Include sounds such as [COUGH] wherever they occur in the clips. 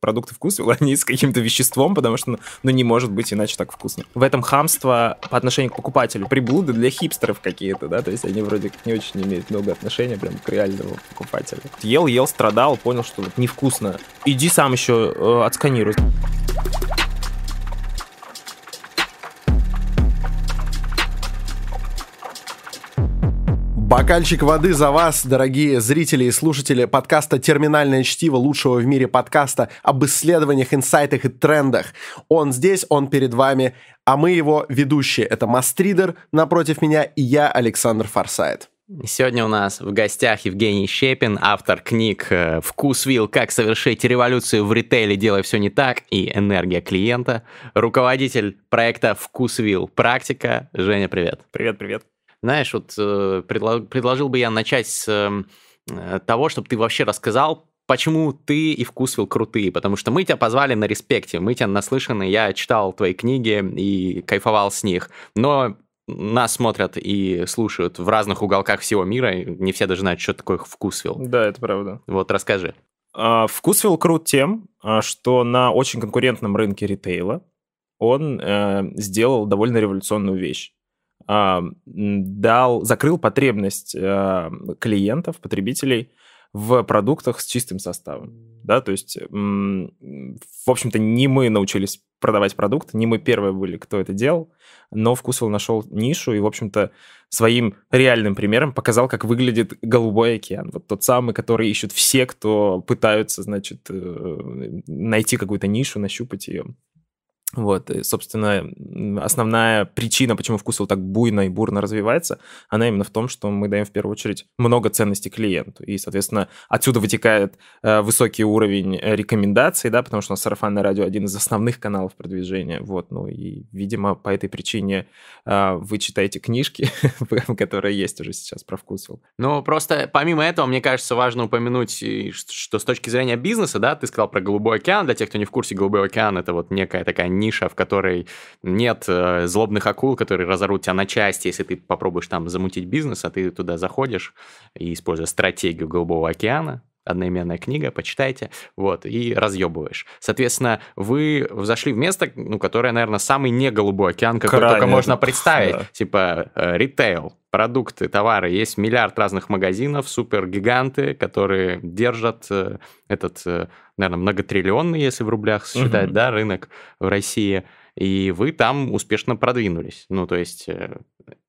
продукты вкусвилла, они с каким-то веществом, потому что, ну, ну, не может быть иначе так вкусно. В этом хамство по отношению к покупателю. Приблуды для хипстеров какие-то, да, то есть они вроде как не очень имеют много отношения прям к реальному покупателю. Ел, ел, страдал, понял, что вот невкусно. Иди сам еще э, отсканируй. Бокальчик воды за вас, дорогие зрители и слушатели подкаста «Терминальное чтиво» лучшего в мире подкаста об исследованиях, инсайтах и трендах. Он здесь, он перед вами, а мы его ведущие. Это Мастридер напротив меня и я, Александр Форсайт. Сегодня у нас в гостях Евгений Щепин, автор книг э, «Вкусвилл. Как совершить революцию в ритейле, делая все не так» и «Энергия клиента», руководитель проекта «Вкусвилл. Практика». Женя, привет. Привет, привет. Знаешь, вот э, предложил бы я начать с эм, э, того, чтобы ты вообще рассказал, почему ты и Вкусвилл крутые, потому что мы тебя позвали на респекте, мы тебя наслышаны, я читал твои книги и кайфовал с них, но нас смотрят и слушают в разных уголках всего мира, не все даже знают, что такое Вкусвилл. Да, это правда. Вот, расскажи. А, Вкусвилл крут тем, а, что на очень конкурентном рынке ритейла он э, сделал довольно революционную вещь дал, закрыл потребность а, клиентов, потребителей в продуктах с чистым составом. Да, то есть, в общем-то, не мы научились продавать продукт, не мы первые были, кто это делал, но Вкусвилл нашел нишу и, в общем-то, своим реальным примером показал, как выглядит голубой океан. Вот тот самый, который ищут все, кто пытаются, значит, э, найти какую-то нишу, нащупать ее. Вот, и, собственно, основная причина, почему вкусвилл так буйно и бурно развивается, она именно в том, что мы даем в первую очередь много ценностей клиенту. И, соответственно, отсюда вытекает э, высокий уровень э, рекомендаций, да, потому что у нас сарафанное радио один из основных каналов продвижения. Вот, ну и, видимо, по этой причине э, вы читаете книжки, [LAUGHS] которые есть уже сейчас про вкусвилл. Ну, просто помимо этого, мне кажется, важно упомянуть, что с точки зрения бизнеса, да, ты сказал про Голубой океан. Для тех, кто не в курсе, Голубой океан — это вот некая такая ниша, в которой нет э, злобных акул, которые разорвут тебя на части, если ты попробуешь там замутить бизнес, а ты туда заходишь и используя стратегию Голубого океана, одноименная книга, почитайте, вот, и разъебываешь. Соответственно, вы зашли в место, ну, которое, наверное, самый не голубой океан, какой Крайне. только можно представить. Да. Типа э, ритейл, продукты, товары. Есть миллиард разных магазинов, супергиганты, которые держат э, этот, э, наверное, многотриллионный, если в рублях считать, угу. да, рынок в России. И вы там успешно продвинулись. Ну, то есть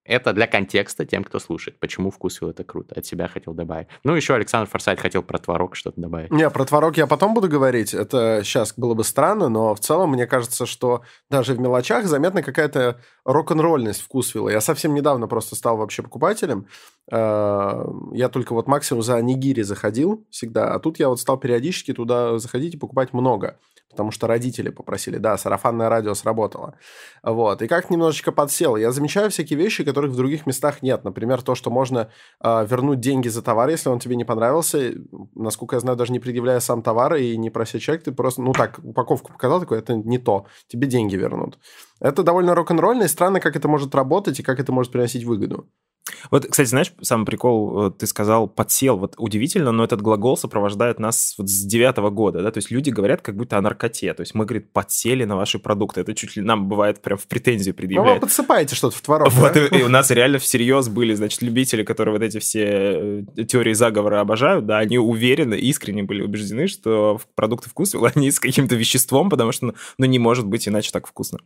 это для контекста тем, кто слушает. Почему вкусвилл это круто. От себя хотел добавить. Ну, еще Александр Форсайт хотел про творог что-то добавить. Не, про творог я потом буду говорить. Это сейчас было бы странно, но в целом мне кажется, что даже в мелочах заметна какая-то рок-н-ролльность вкусвилла. Я совсем недавно просто стал вообще покупателем. Э, я только вот максимум за нигири заходил всегда, а тут я вот стал периодически туда заходить и покупать много потому что родители попросили. Да, сарафанное радио сработало. Вот. И как немножечко подсел. Я замечаю всякие вещи, которых в других местах нет. Например, то, что можно э, вернуть деньги за товар, если он тебе не понравился. Насколько я знаю, даже не предъявляя сам товар и не прося человек, ты просто, ну так, упаковку показал, такой, это не то. Тебе деньги вернут. Это довольно рок-н-ролльно, и странно, как это может работать и как это может приносить выгоду. Вот, кстати, знаешь, самый прикол, ты сказал подсел, вот удивительно, но этот глагол сопровождает нас вот с девятого года, да, то есть люди говорят как будто о наркоте, то есть мы, говорит, подсели на ваши продукты, это чуть ли нам бывает прям в претензии предъявляют. Ну, вы подсыпаете что-то в творог, Вот, да? и, и у нас реально всерьез были, значит, любители, которые вот эти все э, теории заговора обожают, да, они уверены, искренне были убеждены, что продукты вкусвилла, [LAUGHS] они с каким-то веществом, потому что, ну, не может быть иначе так вкусно.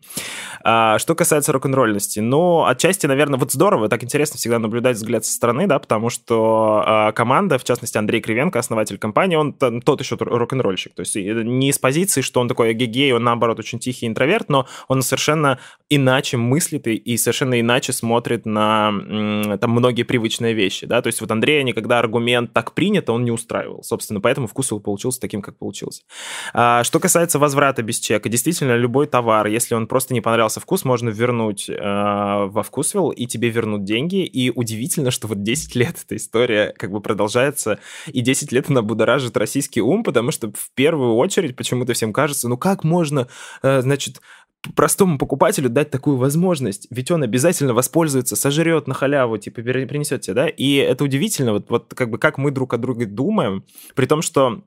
А, что касается рок-н-ролльности, ну, отчасти, наверное, вот здорово, так интересно всегда наблюдать взгляд со стороны, да, потому что э, команда, в частности, Андрей Кривенко, основатель компании, он тот еще рок-н-ролльщик. То есть не из позиции, что он такой гегей, он, наоборот, очень тихий интроверт, но он совершенно иначе мыслит и, и совершенно иначе смотрит на там многие привычные вещи, да. То есть вот Андрея никогда аргумент «так принято» он не устраивал. Собственно, поэтому вкус его получился таким, как получился. А, что касается возврата без чека, действительно, любой товар, если он просто не понравился вкус, можно вернуть э, во вкусвилл, и тебе вернут деньги, и удивительно, что вот 10 лет эта история как бы продолжается, и 10 лет она будоражит российский ум, потому что в первую очередь почему-то всем кажется, ну как можно, э, значит, простому покупателю дать такую возможность, ведь он обязательно воспользуется, сожрет на халяву, типа принесет тебе, да, и это удивительно, вот, вот как бы как мы друг о друге думаем, при том, что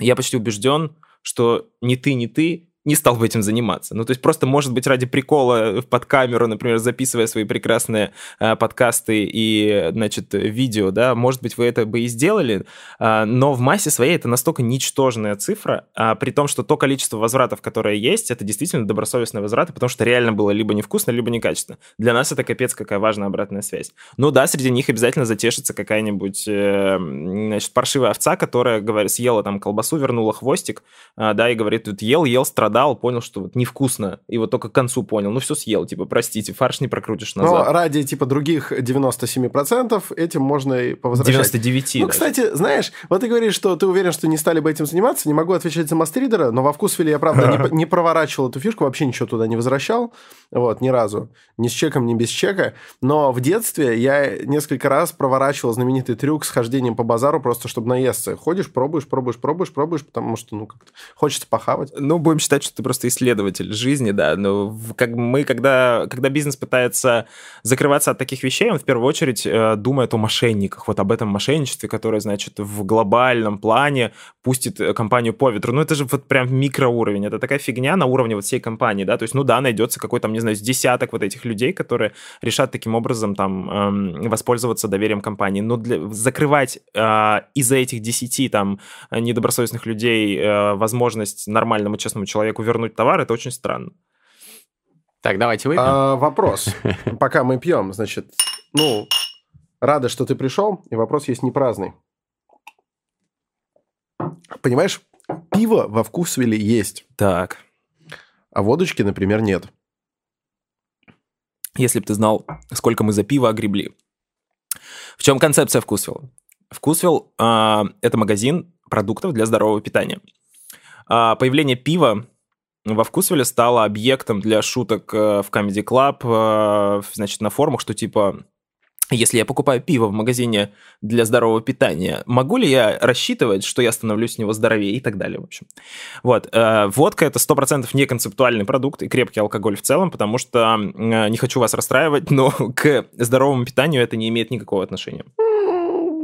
я почти убежден, что ни ты, ни ты не стал бы этим заниматься. Ну, то есть просто, может быть, ради прикола под камеру, например, записывая свои прекрасные э, подкасты и, значит, видео, да, может быть, вы это бы и сделали, э, но в массе своей это настолько ничтожная цифра, а при том, что то количество возвратов, которое есть, это действительно добросовестные возвраты, потому что реально было либо невкусно, либо некачественно. Для нас это капец какая важная обратная связь. Ну да, среди них обязательно затешится какая-нибудь, э, значит, паршивая овца, которая, говорит, съела там колбасу, вернула хвостик, э, да, и говорит, тут ел, ел, страдал, страдал, понял, что вот невкусно, и вот только к концу понял, ну все съел, типа, простите, фарш не прокрутишь назад. Но ради, типа, других 97% этим можно и повозвращать. 99, Ну, даже. кстати, знаешь, вот ты говоришь, что ты уверен, что не стали бы этим заниматься, не могу отвечать за мастридера, но во вкус я, правда, не, [LAUGHS] не проворачивал эту фишку, вообще ничего туда не возвращал, вот, ни разу, ни с чеком, ни без чека, но в детстве я несколько раз проворачивал знаменитый трюк с хождением по базару, просто чтобы наесться. Ходишь, пробуешь, пробуешь, пробуешь, пробуешь, потому что, ну, как-то хочется похавать. Ну, будем считать, считать, что ты просто исследователь жизни, да, но как мы, когда, когда бизнес пытается закрываться от таких вещей, он в первую очередь э, думает о мошенниках, вот об этом мошенничестве, которое, значит, в глобальном плане пустит э, компанию по ветру. Ну, это же вот прям микроуровень, это такая фигня на уровне вот всей компании, да, то есть, ну да, найдется какой-то, не знаю, десяток вот этих людей, которые решат таким образом там эм, воспользоваться доверием компании, но для, закрывать э, из-за этих десяти там недобросовестных людей возможность нормальному честному человеку человеку вернуть товар, это очень странно. Так, давайте выпьем. А, вопрос. [LAUGHS] Пока мы пьем, значит, ну, рада, что ты пришел, и вопрос есть не праздный. Понимаешь, пиво во вкусвиле есть. Так. А водочки, например, нет. Если бы ты знал, сколько мы за пиво огребли. В чем концепция Вкусвилла? Вкусвилл э, – это магазин продуктов для здорового питания. Э, появление пива во Вкусвилле стало объектом для шуток э, в Comedy Club, э, значит, на форумах, что типа если я покупаю пиво в магазине для здорового питания, могу ли я рассчитывать, что я становлюсь с него здоровее и так далее, в общем. Вот. Э, водка — это 100% не концептуальный продукт и крепкий алкоголь в целом, потому что, не хочу вас расстраивать, но [LAUGHS] к здоровому питанию это не имеет никакого отношения.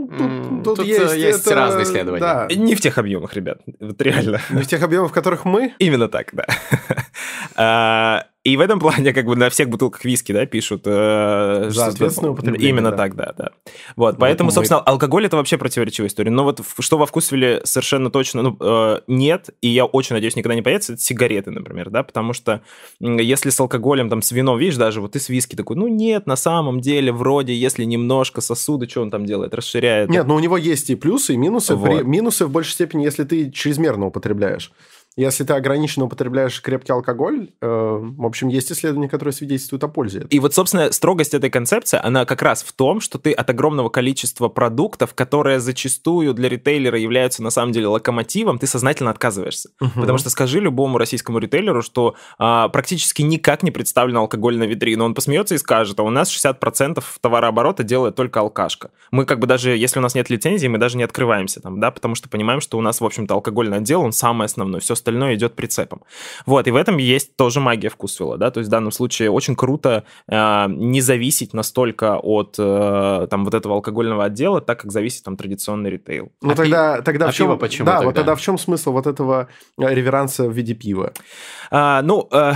Тут, тут, тут есть, есть это... разные исследования. Да. Не в тех объемах, ребят. Вот реально. Не в тех объемах, в которых мы? Именно так, да. [LAUGHS] И в этом плане как бы на всех бутылках виски, да, пишут... Э, За ответственное употребление. Именно да. так, да, да. Вот, ну, поэтому, собственно, алкоголь это вообще противоречивая история. Но вот что во вкусвиле совершенно точно ну, э, нет, и я очень надеюсь, никогда не появится, это сигареты, например, да, потому что если с алкоголем, там, с вином, видишь, даже вот ты с виски такой, ну нет, на самом деле, вроде, если немножко сосуды, что он там делает, расширяет. Нет, но у него есть и плюсы, и минусы. Вот. При, минусы в большей степени, если ты чрезмерно употребляешь. Если ты ограниченно употребляешь крепкий алкоголь, э, в общем, есть исследования, которые свидетельствуют о пользе. И вот, собственно, строгость этой концепции, она как раз в том, что ты от огромного количества продуктов, которые зачастую для ритейлера являются на самом деле локомотивом, ты сознательно отказываешься. Угу. Потому что скажи любому российскому ритейлеру, что а, практически никак не представлен алкоголь на витрине. Он посмеется и скажет, а у нас 60% товарооборота делает только алкашка. Мы как бы даже, если у нас нет лицензии, мы даже не открываемся там, да, потому что понимаем, что у нас, в общем-то, алкогольный отдел, он самый основной. Все остальное идет прицепом. Вот, и в этом есть тоже магия вкусвилла, да, то есть в данном случае очень круто э, не зависеть настолько от э, там вот этого алкогольного отдела, так как зависит там традиционный ритейл. Ну а тогда, пи... тогда а в чем... почему Да, тогда? вот тогда в чем смысл вот этого э, реверанса в виде пива? А, ну, э,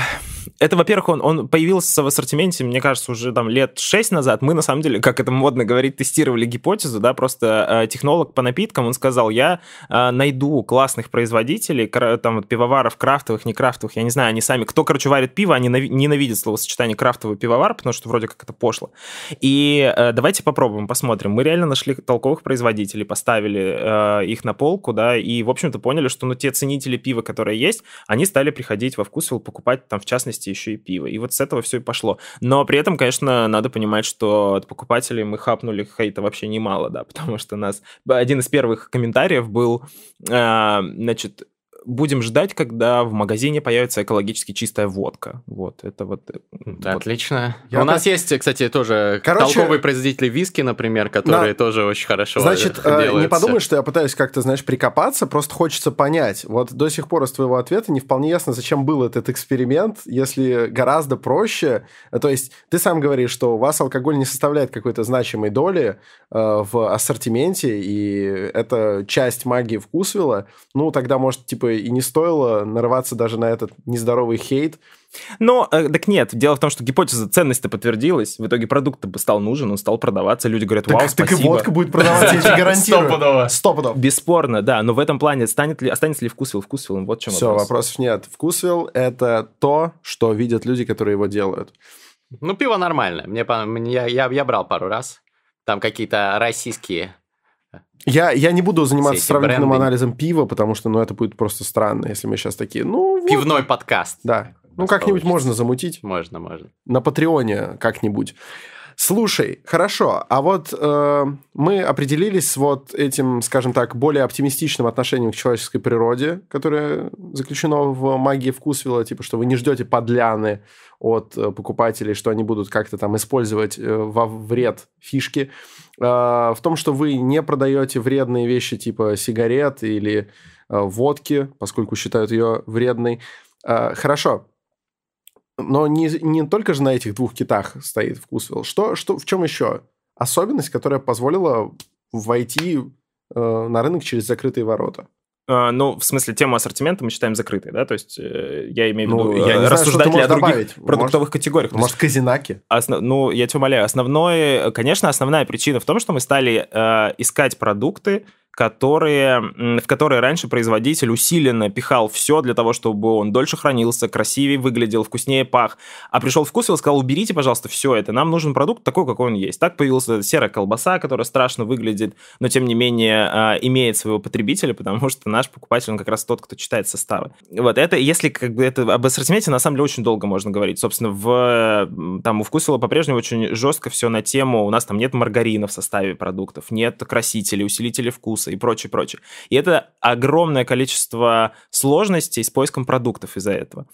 это, во-первых, он, он появился в ассортименте, мне кажется, уже там лет 6 назад. Мы, на самом деле, как это модно говорить, тестировали гипотезу, да, просто э, технолог по напиткам, он сказал, я э, найду классных производителей, там пивоваров крафтовых, не крафтовых, я не знаю, они сами, кто, короче, варит пиво, они ненавидят словосочетание крафтовый пивовар, потому что вроде как это пошло. И э, давайте попробуем, посмотрим. Мы реально нашли толковых производителей, поставили э, их на полку, да, и, в общем-то, поняли, что, ну, те ценители пива, которые есть, они стали приходить во вкусвилл, покупать там, в частности, еще и пиво. И вот с этого все и пошло. Но при этом, конечно, надо понимать, что от покупателей мы хапнули хейта вообще немало, да, [LAUGHS] потому что нас... Один из первых комментариев был, э, значит, будем ждать, когда в магазине появится экологически чистая водка. Вот, это вот... Э, вот. Отлично. Я У нас есть, кстати, тоже Короче... толковые производители виски, например, которые На... тоже очень хорошо Значит, делают. Э, не подумай, что я пытаюсь как-то, знаешь, прикопаться, просто хочется понять. Вот до сих пор из твоего ответа не вполне ясно, зачем был этот эксперимент, если гораздо проще... То есть ты сам говоришь, что у вас алкоголь не составляет какой-то значимой доли э, в ассортименте, и это часть магии вкусвилла. Ну, тогда, может, типа, бы и не стоило нарываться даже на этот нездоровый хейт. Но, э, так нет, дело в том, что гипотеза ценности подтвердилась, в итоге продукт стал нужен, он стал продаваться, люди говорят, вау, Так, так и спасибо. водка будет продаваться, я тебе [LAUGHS] гарантирую. Стопудово. Стопудово. Бесспорно, да, но в этом плане станет ли, останется ли вкусвилл вкусвиллом, вот в чем Все, вопрос. вопросов нет. Вкусвилл — это то, что видят люди, которые его делают. Ну, пиво нормальное. Мне- я, я, я брал пару раз. Там какие-то российские. Я, я не буду заниматься сравнительным бренды. анализом пива, потому что, ну, это будет просто странно, если мы сейчас такие, ну, вот. Пивной подкаст. Да. Ну, как-нибудь можно замутить. Можно, можно. на Патреоне как-нибудь. Слушай, хорошо, а вот э, мы определились с вот этим, скажем так, более оптимистичным отношением к человеческой природе, которое заключено в магии вкусвилла, типа, что вы не ждете подляны от э, покупателей, что они будут как-то там использовать э, во вред фишки. Э, в том, что вы не продаете вредные вещи типа сигарет или э, водки, поскольку считают ее вредной. Э, хорошо, но не, не только же на этих двух китах стоит вкусвилл. Что, что, в чем еще особенность, которая позволила войти э, на рынок через закрытые ворота? А, ну, в смысле, тему ассортимента мы считаем закрытой, да, то есть э, я имею в Ну, виду я э, не знаю, рассуждать ли о других добавить. продуктовых категориях. То есть Может, казинаки? Осно- Ну, я тебя умоляю, основное, конечно, основная причина в том, что мы стали э, искать продукты, которые, в которые раньше производитель усиленно пихал все для того, чтобы он дольше хранился, красивее выглядел, вкуснее пах. А пришел вкусвилл и сказал, уберите, пожалуйста, все это. Нам нужен продукт такой, какой он есть. Так появилась серая колбаса, которая страшно выглядит, но тем не менее э, имеет своего потребителя, потому что наш покупатель, он как раз тот, кто читает составы. Вот это, если как бы это об ассортименте, на самом деле, очень долго можно говорить. Собственно, в, там у вкусвилла по-прежнему очень жестко все на тему, у нас там нет маргарина в составе продуктов, нет красителей, усилителей вкуса и прочее, прочее. И это огромное количество сложностей с поиском продуктов из-за этого.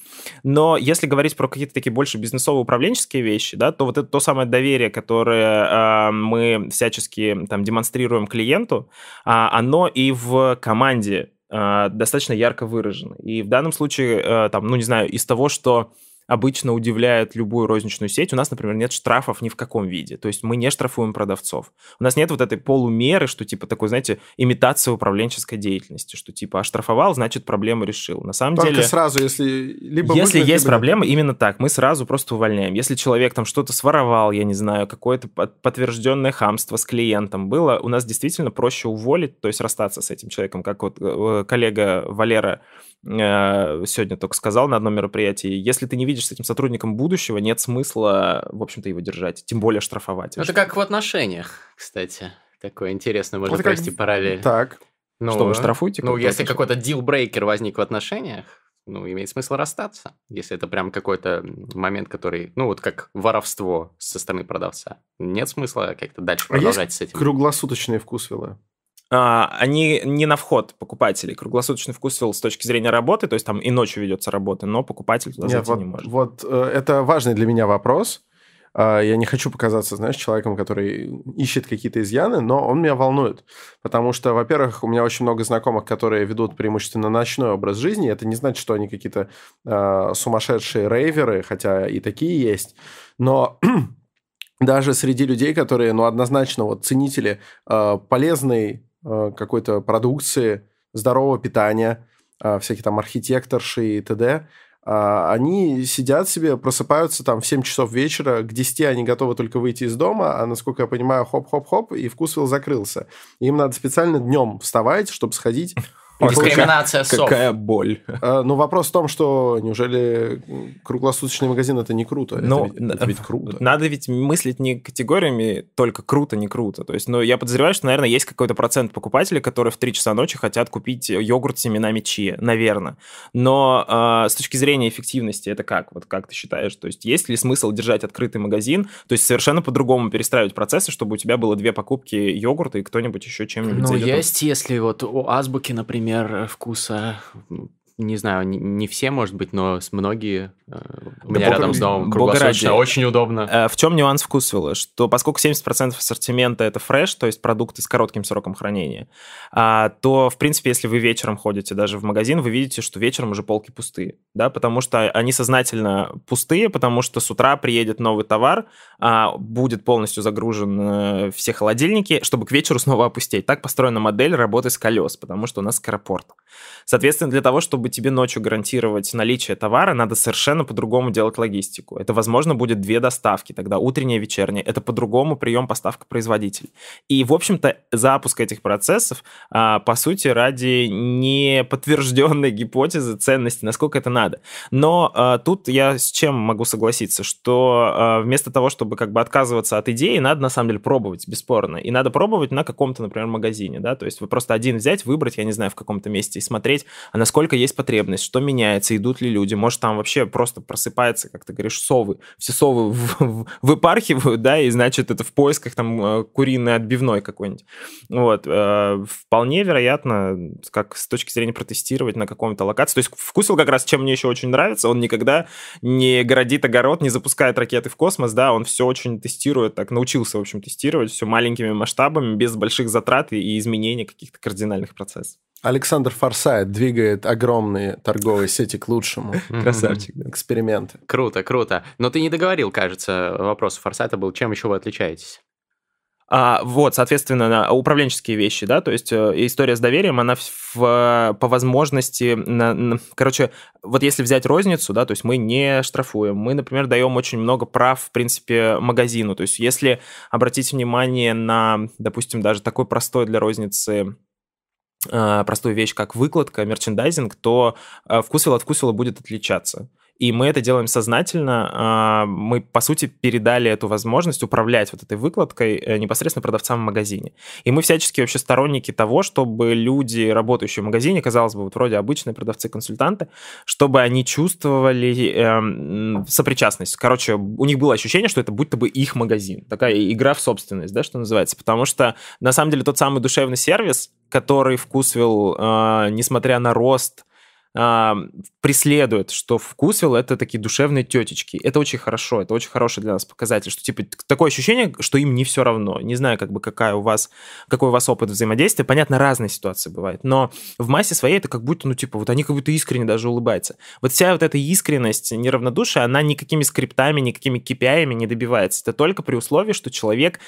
Но если говорить про какие-то такие больше бизнесово-управленческие вещи, да, то вот это то самое доверие, которое э, мы всячески там демонстрируем клиенту, а, оно и в команде э, достаточно ярко выражено. И в данном случае, э, там, ну, не знаю, из того, что обычно удивляет любую розничную сеть. У нас, например, нет штрафов ни в каком виде. То есть мы не штрафуем продавцов. У нас нет вот этой полумеры, что типа такой, знаете, имитация управленческой деятельности, что типа оштрафовал, значит проблему решил. На самом Только деле... сразу, если... Либо Если выгнать, есть либо- проблема, именно так, мы сразу просто увольняем. Если человек там что-то своровал, я не знаю, какое-то под- подтвержденное хамство с клиентом было, у нас действительно проще уволить, то есть расстаться с этим человеком, как вот э, коллега Валера э, сегодня только сказал на одном мероприятии. Если ты не видишь с этим сотрудником будущего, нет смысла, в общем-то, его держать, тем более штрафовать. Это как в отношениях, кстати. Такое интересное, можно как- провести параллель. Так. Ну, Что, вы штрафуете Ну, если какой-то дилбрейкер возник в отношениях, ну, имеет смысл расстаться, если это прям какой-то момент, который, ну, вот как воровство со стороны продавца. Нет смысла как-то дальше А есть продолжать с этим. Круглосуточные вкусвиллы. А, они не на вход покупателей. Круглосуточный вкусвилл с точки зрения работы, то есть там и ночью ведется работа, но покупатель туда Нет, зайти вот, не может. вот э, это важный для меня вопрос. А, Я не хочу показаться, знаешь, человеком, который ищет какие-то изъяны, но он меня волнует. Потому что, во-первых, у меня очень много знакомых, которые ведут преимущественно ночной образ жизни. Это не значит, что они какие-то э, сумасшедшие рейверы, хотя и такие есть. Но [CLEARS THROAT] даже среди людей, которые, ну, однозначно вот ценители э, полезной какой-то продукции, здорового питания, э, всякие там архитекторши и т.д., а, они сидят себе, просыпаются там в 7 часов вечера, к 10 они готовы только выйти из дома, а насколько я понимаю, хоп-хоп-хоп, и вкусвилл закрылся. Им надо специально днем вставать, чтобы сходить. Дискриминация сов. Какая боль. Э, Ну, вопрос в том, что неужели круглосуточный магазин это не круто? Это Ну, ведь- это ведь круто. Надо ведь мыслить не категориями только круто, не круто. То есть, ну, я подозреваю, что, наверное, есть какой-то процент покупателей, которые в 3 часа ночи хотят купить йогурт с семенами чия, наверное. Но э, с точки зрения эффективности это как? Вот как ты считаешь? То есть, есть ли смысл держать открытый магазин? То есть, совершенно по-другому перестраивать процессы, чтобы у тебя было две покупки йогурта и кто-нибудь еще чем-нибудь Ну, есть, если вот у азбуки, например, вкуса м, не знаю, не, не все, может быть, но с многие. Э, у меня рядом с домом круглосуточно, очень удобно. Э, в чем нюанс вкусвилла? Что поскольку 70% ассортимента это фреш, то есть продукты с коротким сроком хранения, а, то, в принципе, если вы вечером ходите даже в магазин, вы видите, что вечером уже полки пустые, да, потому что они сознательно пустые, потому что с утра приедет новый товар, а, будет полностью загружен э, все холодильники, чтобы к вечеру [LAUGHS] снова опустить. Так построена модель работы с колес, потому что у нас скоропорт. Соответственно, для того, чтобы тебе ночью гарантировать наличие товара, надо совершенно по-другому делать логистику. Это, возможно, будет две доставки, тогда утренняя и вечерняя. Это по-другому прием поставка производителей. И, в общем-то, запуск этих процессов, а, по сути, ради неподтвержденной гипотезы ценности, насколько это надо. Но а, тут я с чем могу согласиться, что а, вместо того, чтобы как бы отказываться от идеи, надо на самом деле пробовать, бесспорно. И надо пробовать на каком-то, например, магазине, да, то есть вы просто один взять, выбрать, я не знаю, в каком-то месте и смотреть, а насколько есть потребность, что меняется, идут ли люди, может, там вообще просто просыпается, как ты говоришь, совы, все совы в, в, выпархивают, да, и значит, это в поисках там э, куриной отбивной какой-нибудь. Вот, э, вполне вероятно, как с точки зрения протестировать на каком-то локации, то есть вкусил как раз, чем мне еще очень нравится, он никогда не городит огород, не запускает ракеты в космос, да, он все очень тестирует, так научился, в общем, тестировать все маленькими масштабами, без больших затрат и изменений каких-то кардинальных процессов. Александр Форсайт двигает огромные торговые сети к лучшему. [LAUGHS] Красавчик. Эксперименты. Круто, круто. Но ты не договорил, кажется, вопрос Форсайта был, чем еще вы отличаетесь? А, вот, соответственно, управленческие вещи, да, то есть э, история с доверием, она в, по возможности, на, на, короче, вот если взять розницу, да, то есть мы не штрафуем, мы, например, даем очень много прав, в принципе, магазину, то есть если обратить внимание на, допустим, даже такой простой для розницы простую вещь, как выкладка, мерчендайзинг, то а, вкусвилл от вкусвилла будет отличаться. И мы это делаем сознательно. А, мы, по сути, передали эту возможность управлять вот этой выкладкой э, непосредственно продавцам в магазине. И мы всячески вообще сторонники того, чтобы люди, работающие в магазине, казалось бы, вот вроде обычные продавцы-консультанты, чтобы они чувствовали э, сопричастность. Короче, у них было ощущение, что это будто бы их магазин. Такая игра в собственность, да, что называется. Потому что, на самом деле, тот самый душевный сервис, который вкусвил, э, несмотря на рост а, преследует, что вкусвилл это такие душевные тетечки. Это очень хорошо, это очень хороший для нас показатель, что типа такое ощущение, что им не все равно. Не знаю, как бы какая у вас, какой у вас опыт взаимодействия. Понятно, разные ситуации бывают, но в массе своей это как будто, ну типа, вот они как будто искренне даже улыбаются. Вот вся вот эта искренность, неравнодушие, она никакими скриптами, никакими KPI не добивается. Это только при условии, что человек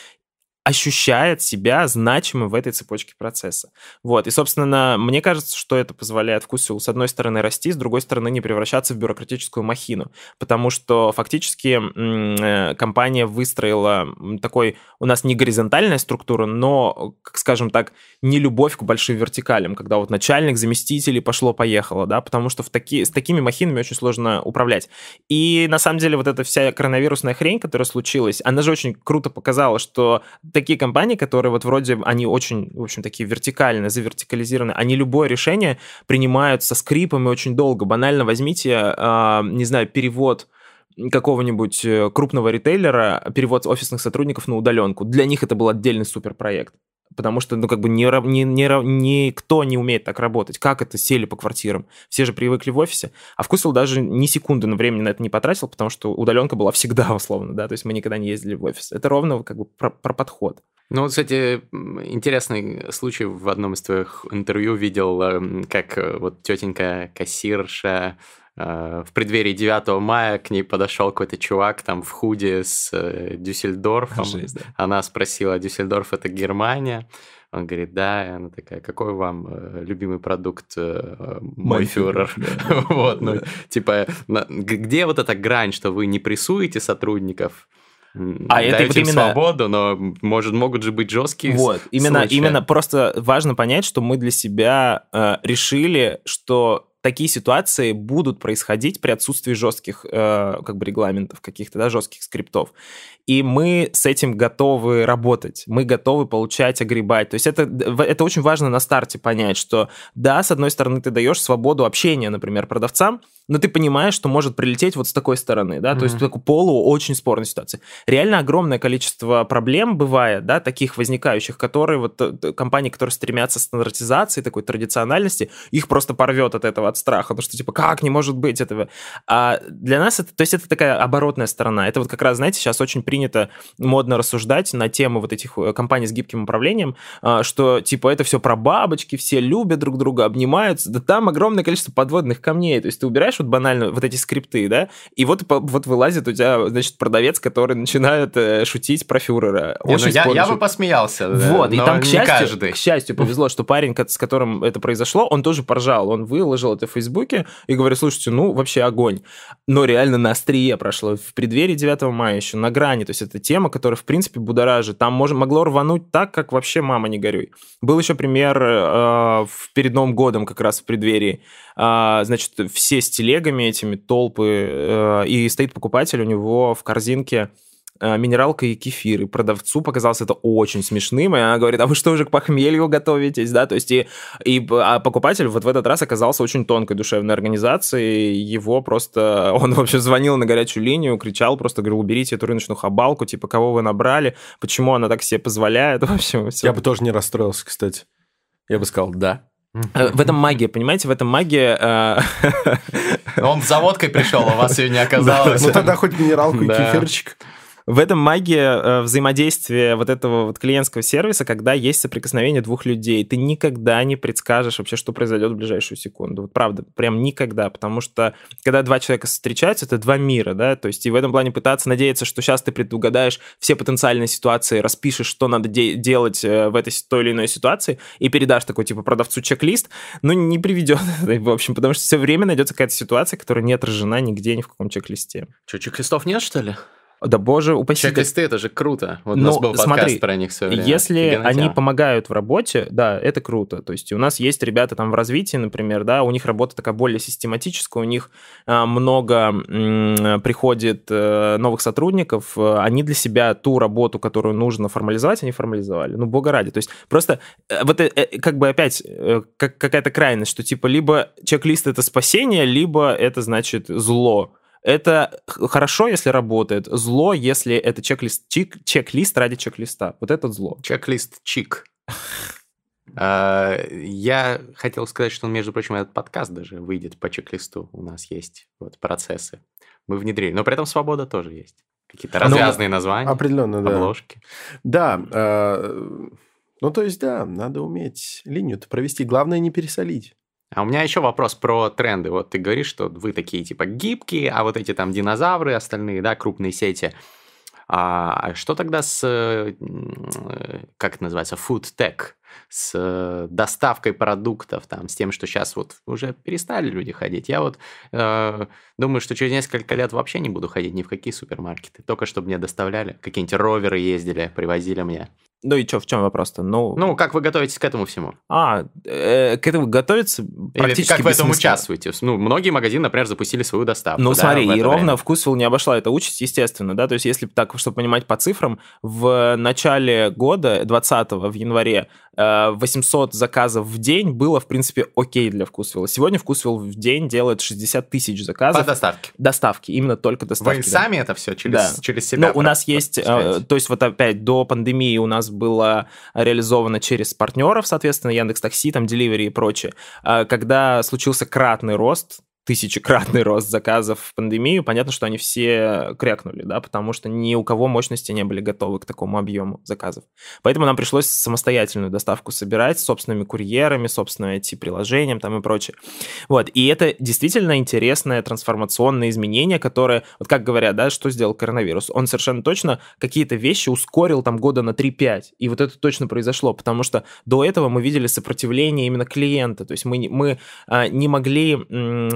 ощущает себя значимым в этой цепочке процесса. Вот. И, собственно, мне кажется, что это позволяет вкусу с одной стороны расти, с другой стороны не превращаться в бюрократическую махину, потому что фактически э, компания выстроила такой, у нас не горизонтальная структура, но, как скажем так, не любовь к большим вертикалям, когда вот начальник, заместители, пошло-поехало, да, потому что в таки, с такими махинами очень сложно управлять. И, на самом деле, вот эта вся коронавирусная хрень, которая случилась, она же очень круто показала, что такие компании, которые вот вроде, они очень, в общем, такие вертикальные, завертикализированы, они любое решение принимают со скрипом и очень долго. Банально возьмите, э, не знаю, перевод какого-нибудь э, крупного ритейлера, перевод офисных сотрудников на удаленку. Для них это был отдельный суперпроект потому что, ну, как бы ни, ни, ни, никто не умеет так работать. Как это сели по квартирам? Все же привыкли в офисе. А Вкусвилл даже ни секунды на времени на это не потратил, потому что удаленка была всегда, [LAUGHS] условно, да, то есть мы никогда не ездили в офис. Это ровно как бы про, про подход. Ну, кстати, интересный случай в одном из твоих интервью видел, эм, как э, вот тетенька кассирша в преддверии 9 мая к ней подошел какой-то чувак там в худе с э, Дюссельдорфом. Жесть, да. Она спросила, Дюссельдорф это Германия? Он говорит, да, и она такая, какой вам э, любимый продукт, э, мой фюрер? [LAUGHS] вот, ну, типа, где вот эта грань, что вы не прессуете сотрудников, а это вот именно свободу, но может могут же быть жесткие. Вот именно случаи. именно просто важно понять, что мы для себя э, решили, что такие ситуации будут происходить при отсутствии жестких э, как бы регламентов каких-то, да, жестких скриптов. И мы с этим готовы работать, мы готовы получать, огребать. То есть это, это очень важно на старте понять, что да, с одной стороны ты даешь свободу общения, например, продавцам, но ты понимаешь, что может прилететь вот с такой стороны, да, mm-hmm. то есть такую полу очень спорной ситуации. Реально огромное количество проблем бывает, да, таких возникающих, которые вот э, компании, которые стремятся к стандартизации, такой традициональности, их просто порвет от этого, от страха, потому что типа как не может быть этого. А для нас это, то есть это такая оборотная сторона. Это вот как раз, знаете, сейчас очень принято модно рассуждать на тему вот этих э, компаний с гибким управлением, а, что типа это все про бабочки, все любят друг друга, обнимаются. Да там огромное количество подводных камней. То есть ты убираешь вот банально вот эти скрипты, да, и вот, вот вылазит у тебя, значит, продавец, который начинает э, шутить про фюрера. Не, ну я, я бы посмеялся. Вот, и там, к счастью, каждый. к счастью, повезло, что парень, с которым это произошло, он тоже поржал. Он выложил это в Фейсбуке и говорит, слушайте, ну, вообще огонь. Но реально на острие прошло. В преддверии 9 мая еще, на грани. То есть это тема, которая, в принципе, будоражит. Там мож, могло рвануть так, как вообще мама не горюй. Был еще пример э, перед Новым годом, как раз в преддверии. Э, значит, все с телегами этими, толпы, э, и стоит покупатель у него в корзинке Э, минералка и кефир. И продавцу показалось это очень смешным, и она говорит, а вы что, уже к похмелью готовитесь, да? То есть и, и а покупатель вот в этот раз оказался очень тонкой душевной организацией, его просто, [LAUGHS] он вообще звонил на горячую линию, кричал, просто говорил, уберите эту рыночную хабалку, типа, кого вы набрали, почему она так себе позволяет, [LAUGHS] в общем, все. Я бы тоже не расстроился, кстати. Я бы сказал, да, в этом магия, понимаете, в этом магия... Э, [LAUGHS] он за водкой пришел, а у вас ее не оказалось. Ну тогда хоть минералку и кефирчик. В этом магия э, взаимодействия вот этого вот клиентского сервиса, когда есть соприкосновение двух людей. Ты никогда не предскажешь вообще, что произойдет в ближайшую секунду. Вот правда, прям никогда, потому что когда два человека встречаются, это два мира, да, то есть и в этом плане пытаться надеяться, что сейчас ты предугадаешь все потенциальные ситуации, распишешь, что надо де- делать э, в этой той или иной ситуации и передашь такой, типа, продавцу чек-лист, ну, не приведет, [LAUGHS] в общем, потому что все время найдется какая-то ситуация, которая не отражена нигде, ни в каком чек-листе. Что, чек-листов нет, что ли? Да боже, упаси. Чек-листы, это же круто. Вот ну, у нас был подкаст смотри, про них все время. Если они помогают в работе, да, это круто. То есть у нас есть ребята там в развитии, например, да, у них работа такая более систематическая, у них а, много м, приходит а, новых сотрудников, они для себя ту работу, которую нужно формализовать, они формализовали. Ну, бога ради. То есть просто э, вот э, как бы опять как, какая-то крайность, что типа либо чек-лист это спасение, либо это значит зло. Это хорошо, если работает, зло, если это чек-лист, чек, чек-лист ради чек-листа. Вот это зло. Чек-лист чик. [LAUGHS] А, я хотел сказать, что, между прочим, этот подкаст даже выйдет по чек-листу. У нас есть вот процессы. Мы внедрили. Но при этом свобода тоже есть. Какие-то ну, развязные названия. Определенно, да. Обложки. Да. Э, ну, то есть, да, надо уметь линию-то провести. Главное, не пересолить. А у меня еще вопрос про тренды. Вот ты говоришь, что вы такие типа гибкие, а вот эти там динозавры, остальные, да, крупные сети. А, а что тогда с, как это называется, food tech? с э, доставкой продуктов, там, с тем, что сейчас вот уже перестали люди ходить. Я вот э, думаю, что через несколько лет вообще не буду ходить ни в какие супермаркеты, только чтобы мне доставляли, какие-нибудь роверы ездили, привозили мне. Ну и что, в чем вопрос-то? Ну, ну, как вы готовитесь к этому всему? А, э, к этому готовиться практически Или как в этом участвуете? Ну, многие магазины, например, запустили свою доставку. Ну, да, смотри, и ровно Вкусвилл не обошла эта участь, естественно, да, то есть если так, чтобы понимать по цифрам, в начале года, 20 в январе, 800 э, заказов в день было, в принципе, окей для Вкусвилла. Сегодня Вкусвилл в день делает 60 тысяч заказов. По доставке? Доставки, именно только доставки. Вы да. сами это все через, да. через себя? Ну, у нас есть, э, то есть вот опять до пандемии у нас было реализовано через партнеров, соответственно, Яндекс Такси, там, Delivery и прочее. А когда случился кратный рост, тысячекратный рост заказов в пандемию, понятно, что они все крякнули, да, потому что ни у кого мощности не были готовы к такому объему заказов. Поэтому нам пришлось самостоятельную доставку собирать с собственными курьерами, собственным IT-приложением там и прочее. Вот, и это действительно интересное трансформационное изменение, которое, вот как говорят, да, что сделал коронавирус? Он совершенно точно какие-то вещи ускорил там года на 3-5, и вот это точно произошло, потому что до этого мы видели сопротивление именно клиента, то есть мы, мы а, не могли а,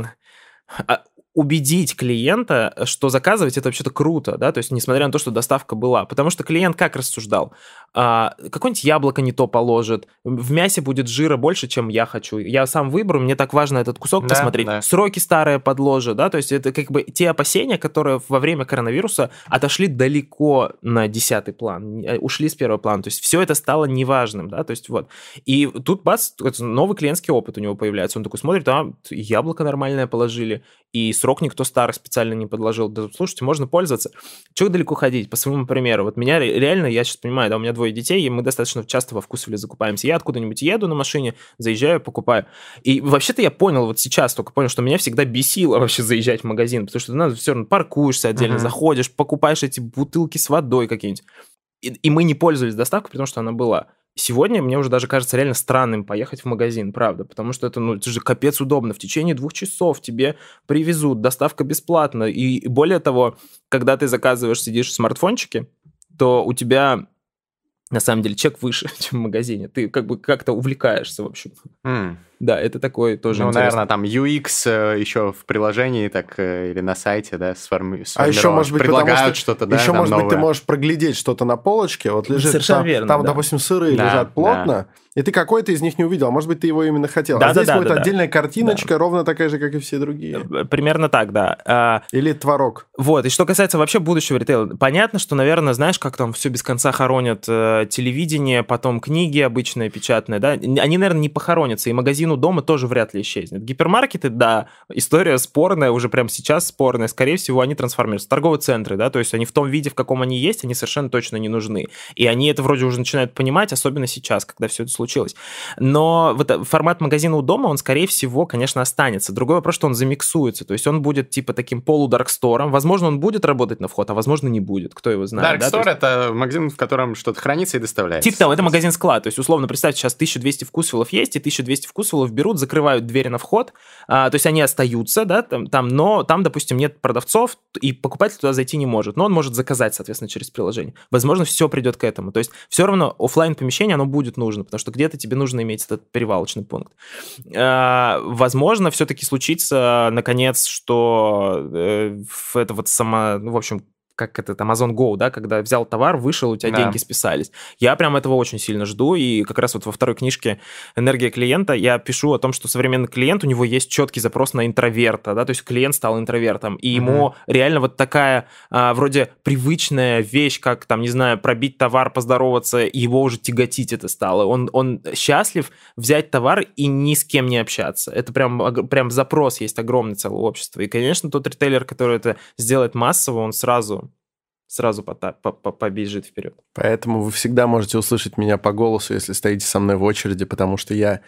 убедить клиента, что заказывать это вообще-то круто, да, то есть несмотря на то, что доставка была. Потому что клиент как рассуждал? А, какое-нибудь яблоко не то положит, в мясе будет жира больше, чем я хочу. Я сам выберу, мне так важно этот кусок да, посмотреть. Да. Сроки старые подложат, да, то есть это как бы те опасения, которые во время коронавируса отошли далеко на десятый план, э, ушли с первого плана, то есть все это стало неважным, да, то есть вот. И тут, бац, новый клиентский опыт у него появляется, он такой смотрит, а, яблоко нормальное положили, и срок никто старый специально не подложил. Да, слушайте, можно пользоваться. Чего далеко ходить? По своему примеру. Вот меня реально, я сейчас понимаю, да, у меня двое детей, и мы достаточно часто во вкусвиле закупаемся. Я откуда-нибудь еду на машине, заезжаю, покупаю. И вообще-то я понял, вот сейчас только понял, что меня всегда бесило вообще заезжать в магазин, потому что ты надо все равно паркуешься отдельно, uh-huh. заходишь, покупаешь эти бутылки с водой какие-нибудь. И, и мы не пользовались доставкой, потому что она была. Сегодня мне уже даже кажется реально странным поехать в магазин, правда, потому что это, ну, это же капец удобно. В течение двух часов тебе привезут, доставка бесплатна. И более того, когда ты заказываешь, сидишь в смартфончике, то у тебя на самом деле чек выше, [LAUGHS] чем в магазине. Ты как бы как-то увлекаешься, в общем. Mm. Да, это такой тоже Ну, интересно. наверное, там UX э, еще в приложении так э, или на сайте, да, сформи... А еще, может быть, предлагают что-то, да, Еще, может новое. быть, ты можешь проглядеть что-то на полочке, вот лежит Совершенно там, верно, там да. допустим, сыры да, лежат плотно, да. и ты какой-то из них не увидел, а может быть, ты его именно хотел. Да, а да, здесь да, будет да, отдельная да. картиночка, да. ровно такая же, как и все другие. Э, примерно так, да. А, или творог. Вот, и что касается вообще будущего ритейла, понятно, что, наверное, знаешь, как там все без конца хоронят телевидение, потом книги обычные, печатные, да, они, наверное, не похоронятся, и магазину дома тоже вряд ли исчезнет. Гипермаркеты, да, история спорная, уже прямо сейчас спорная, скорее всего, они трансформируются. Торговые центры, да, то есть они в том виде, в каком они есть, они совершенно точно не нужны. И они это вроде уже начинают понимать, особенно сейчас, когда все это случилось. Но вот э, формат магазина у дома, он, скорее всего, конечно, останется. Другой вопрос, что он замиксуется, то есть он будет типа таким полударкстором. Возможно, он будет работать на вход, а возможно, не будет, кто его знает. Dark да? Есть... это магазин, в котором что-то хранится и доставляется. Типа того, это магазин-склад. То есть, условно, представьте, сейчас 1200 вкусвиллов есть, и 1200 вкусвиллов берут, закрывают двери на вход, а, то есть они остаются, да, там, там, но там, допустим, нет продавцов, и покупатель туда зайти не может, но он может заказать, соответственно, через приложение. Возможно, все придет к этому. То есть все равно офлайн помещение оно будет нужно, потому что где-то тебе нужно иметь этот перевалочный пункт. А, возможно, все-таки случится, наконец, что э, это вот сама, ну, в общем, как это Amazon Go, да, когда взял товар, вышел, у тебя да. деньги списались. Я прям этого очень сильно жду, и как раз вот во второй книжке «Энергия клиента» я пишу о том, что современный клиент, у него есть четкий запрос на интроверта, да, то есть клиент стал интровертом, и ему угу. реально вот такая а, вроде привычная вещь, как там, не знаю, пробить товар, поздороваться, его уже тяготить это стало. Он, он счастлив взять товар и ни с кем не общаться. Это прям, прям запрос есть огромный целое общество. И, конечно, тот ритейлер, который это сделает массово, он сразу сразу побежит вперед. Поэтому вы всегда можете услышать меня по голосу, если стоите со мной в очереди, потому что я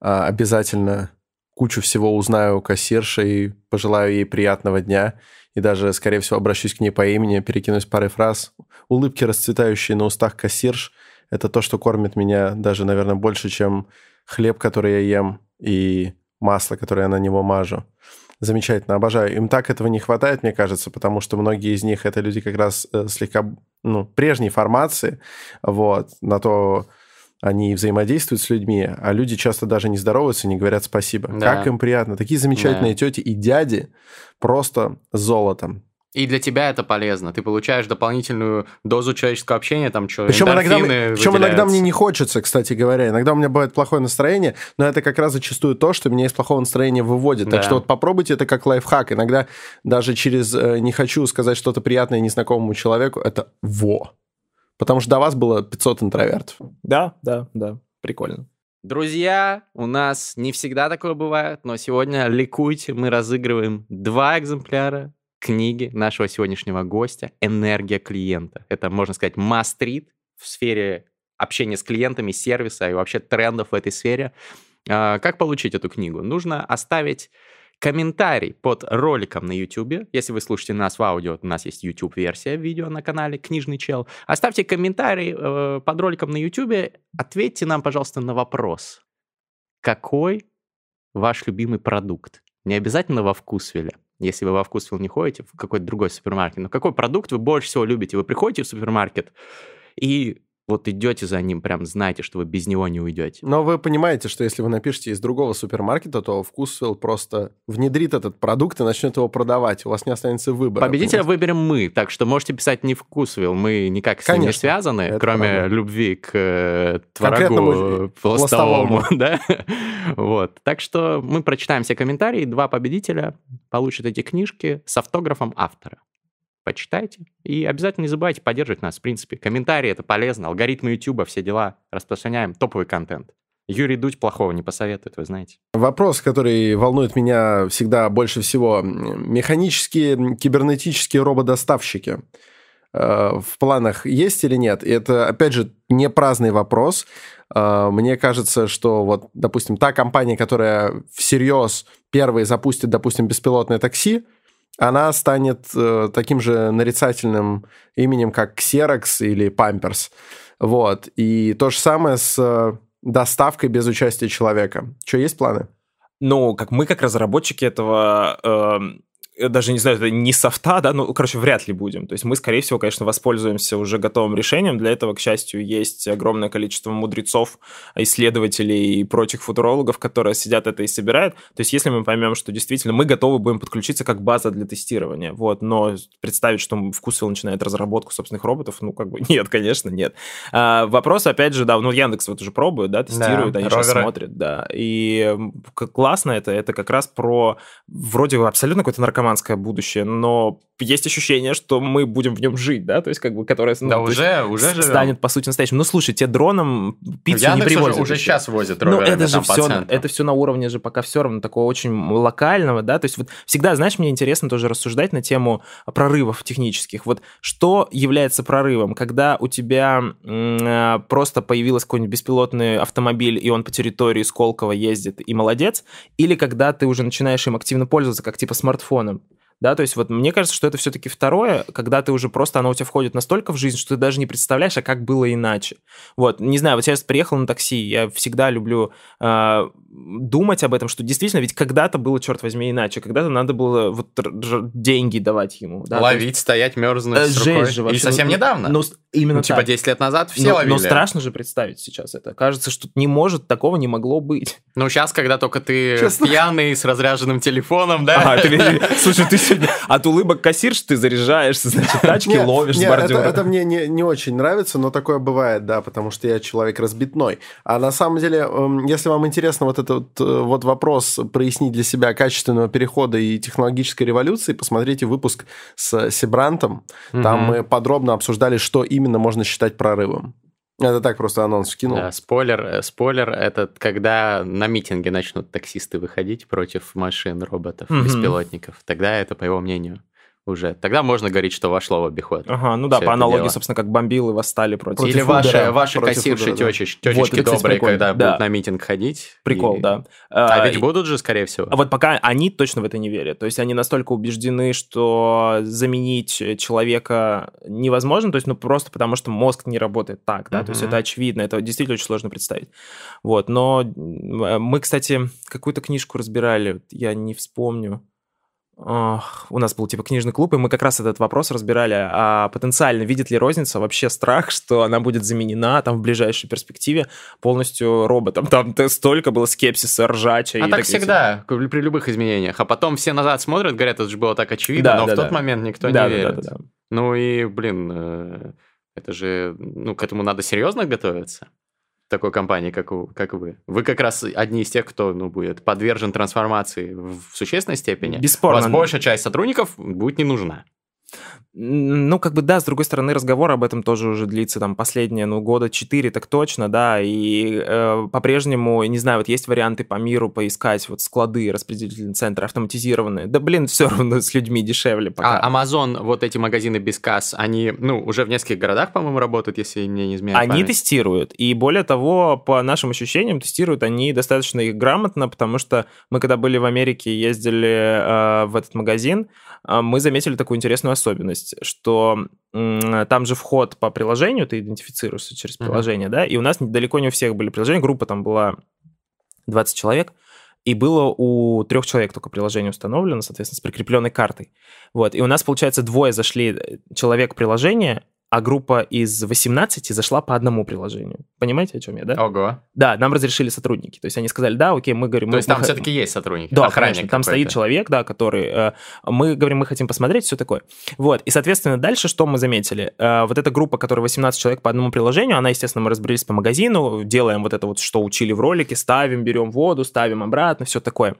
а, обязательно кучу всего узнаю у кассирши и пожелаю ей приятного дня. И даже, скорее всего, обращусь к ней по имени, перекинусь парой фраз. Улыбки, расцветающие на устах кассирш, это то, что кормит меня даже, наверное, больше, чем хлеб, который я ем, и масло, которое я на него мажу замечательно, обожаю. Им так этого не хватает, мне кажется, потому что многие из них это люди как раз э, слегка, ну, прежней формации, вот, на то они взаимодействуют с людьми, а люди часто даже не здороваются, не говорят спасибо. Да. Как им приятно. Такие замечательные да. тети и дяди просто золотом. И для тебя это полезно. Ты получаешь дополнительную дозу человеческого общения, там что, причем иногда, причем иногда мне не хочется, кстати говоря. Иногда у меня бывает плохое настроение, но это как раз зачастую то, что меня из плохого настроения выводит. Да. Так что вот попробуйте это как лайфхак. Иногда даже через э, «не хочу сказать что-то приятное незнакомому человеку» это «во». Потому что до вас было 500 интровертов. Да, да, да. Прикольно. Друзья, у нас не всегда такое бывает, но сегодня ликуйте, мы разыгрываем два экземпляра книги нашего сегодняшнего гостя «Энергия клиента». Это, можно сказать, мастрит в сфере общения с клиентами, сервиса и вообще трендов в этой сфере. А, как получить эту книгу? Нужно оставить комментарий под роликом на YouTube. Если вы слушаете нас в аудио, у нас есть YouTube-версия видео на канале «Книжный чел». Оставьте комментарий э, под роликом на YouTube. Ответьте нам, пожалуйста, на вопрос. Какой ваш любимый продукт? Не обязательно во вкусвеле если вы во вкусвилл не ходите, в какой-то другой супермаркет, но какой продукт вы больше всего любите? Вы приходите в супермаркет, и вот идете за ним, прям знаете, что вы без него не уйдете. Но вы понимаете, что если вы напишете из другого супермаркета, то Вкусвилл просто внедрит этот продукт и начнет его продавать. У вас не останется выбора. Победителя выберем мы, так что можете писать не Вкусвилл, мы никак с ним не связаны, кроме правда. любви к э, творогу пластовому. Да? вот. Так что мы прочитаем все комментарии, два победителя получат эти книжки с автографом автора почитайте. И обязательно не забывайте поддерживать нас, в принципе. Комментарии — это полезно. Алгоритмы YouTube, все дела. Распространяем топовый контент. Юрий Дудь плохого не посоветует, вы знаете. Вопрос, который волнует меня всегда больше всего. Механические кибернетические рободоставщики э, в планах есть или нет? И это, опять же, не праздный вопрос. Э, мне кажется, что вот, допустим, та компания, которая всерьез первой запустит, допустим, беспилотное такси, она станет э, таким же нарицательным именем, как Xerox или Pampers. Вот. И то же самое с э, доставкой без участия человека. Что, есть планы? Ну, как мы, как разработчики этого, э, даже не знаю, это не софта, да, ну, короче, вряд ли будем. То есть мы, скорее всего, конечно, воспользуемся уже готовым решением. Для этого, к счастью, есть огромное количество мудрецов, исследователей и прочих футурологов, которые сидят это и собирают. То есть если мы поймем, что действительно мы готовы будем подключиться как база для тестирования, вот, но представить, что Вкусвилл начинает разработку собственных роботов, ну, как бы [LAUGHS] нет, конечно, нет. А, вопрос, опять же, да, ну, Яндекс вот уже пробует, да, тестирует, да, они роверы. сейчас смотрят, да. И классно это, это как раз про вроде абсолютно какой-то наркоман наркоманское будущее, но есть ощущение, что мы будем в нем жить, да, то есть как бы, которое ну, да, уже, уже живем. станет, по сути, настоящим. Ну, слушай, тебе дроном пиццу Яндекс не привозят. Уже, уже сейчас возят Ну, это же все, это все на уровне же пока все равно такого очень локального, да, то есть вот всегда, знаешь, мне интересно тоже рассуждать на тему прорывов технических. Вот что является прорывом, когда у тебя э, просто появился какой-нибудь беспилотный автомобиль, и он по территории Сколково ездит, и молодец, или когда ты уже начинаешь им активно пользоваться, как типа смартфоном, да, то есть вот мне кажется, что это все-таки второе, когда ты уже просто, оно у тебя входит настолько в жизнь, что ты даже не представляешь, а как было иначе. Вот, не знаю, вот сейчас приехал на такси, я всегда люблю э, думать об этом, что действительно, ведь когда-то было, черт возьми, иначе, когда-то надо было вот деньги давать ему. Да, Ловить, есть... стоять, мерзнуть э, с рукой. Же, вообще, И совсем ну, недавно. Ну, именно ну, типа так. 10 лет назад все но, ловили. Но страшно же представить сейчас это. Кажется, что не может, такого не могло быть. Ну, сейчас, когда только ты Честно? пьяный, с разряженным телефоном, да? Ты, [LAUGHS] слушай, ты от улыбок кассирш, ты заряжаешься, значит, тачки нет, ловишь нет, с бордюра. Это, это мне не, не очень нравится, но такое бывает, да, потому что я человек разбитной. А на самом деле, эм, если вам интересно вот этот э, вот вопрос прояснить для себя качественного перехода и технологической революции, посмотрите выпуск с Сибрантом. Там мы подробно обсуждали, что именно можно считать прорывом. Это так просто анонс вкинул. Да, спойлер, э, спойлер, это когда на митинге начнут таксисты выходить против машин, роботов, mm-hmm. беспилотников. Тогда это, по его мнению, уже. Тогда можно говорить, что вошло в обиход. Ага, ну да, по аналогии, дело. собственно, как бомбилы восстали против Или ваши, ваши кассирши, Фудера, течечки, да. течечки вот, добрые, кстати, когда да. будут на митинг ходить. Прикол, и... да. А, а ведь будут же, скорее всего. А вот пока они точно в это не верят. То есть они настолько убеждены, что заменить человека невозможно, то есть ну просто потому, что мозг не работает так, да, то есть это очевидно, это действительно очень сложно представить. Вот, но мы, кстати, какую-то книжку разбирали, я не вспомню у нас был типа книжный клуб, и мы как раз этот вопрос разбирали, а потенциально видит ли розница вообще страх, что она будет заменена там в ближайшей перспективе полностью роботом. Там столько было скепсиса, ржача. А и так всегда, типа. при любых изменениях. А потом все назад смотрят, говорят, это же было так очевидно, да, но да, в тот да. момент никто да, не да, верит. Да, да, да. Ну и, блин, э, это же, ну, к этому надо серьезно готовиться такой компании, как, у, как вы. Вы как раз одни из тех, кто ну, будет подвержен трансформации в существенной степени. Бесспорно. У вас большая часть сотрудников будет не нужна. Ну, как бы, да, с другой стороны, разговор об этом тоже уже длится, там, последние, ну, года четыре, так точно, да, и э, по-прежнему, не знаю, вот есть варианты по миру поискать вот склады, распределительные центры автоматизированные, да, блин, [LAUGHS] все равно с людьми дешевле пока. А Amazon, вот эти магазины без касс, они, ну, уже в нескольких городах, по-моему, работают, если мне не изменяет Они память. тестируют, и более того, по нашим ощущениям, тестируют они достаточно их грамотно, потому что мы, когда были в Америке, ездили э, в этот магазин, э, мы заметили такую интересную особенность, есть, что там же вход по приложению, ты идентифицируешься через приложение, mm-hmm. да, и у нас далеко не у всех были приложения, группа там была 20 человек, и было у трех человек только приложение установлено, соответственно, с прикрепленной картой. Вот, и у нас, получается, двое зашли, э, человек приложение, а группа из 18 зашла по одному приложению. Понимаете, о чем я, да? Ого. Да, нам разрешили сотрудники. То есть они сказали, да, окей, мы говорим... То мы, есть там мы, все-таки есть сотрудники? Да, конечно, там стоит человек, да, который... Э, мы говорим, мы хотим посмотреть, все такое. Вот, и, соответственно, дальше что мы заметили? Э, вот эта группа, которая 18 человек по одному приложению, она, естественно, мы разбрелись по магазину, делаем вот это вот, что учили в ролике, ставим, берем воду, ставим обратно, все такое.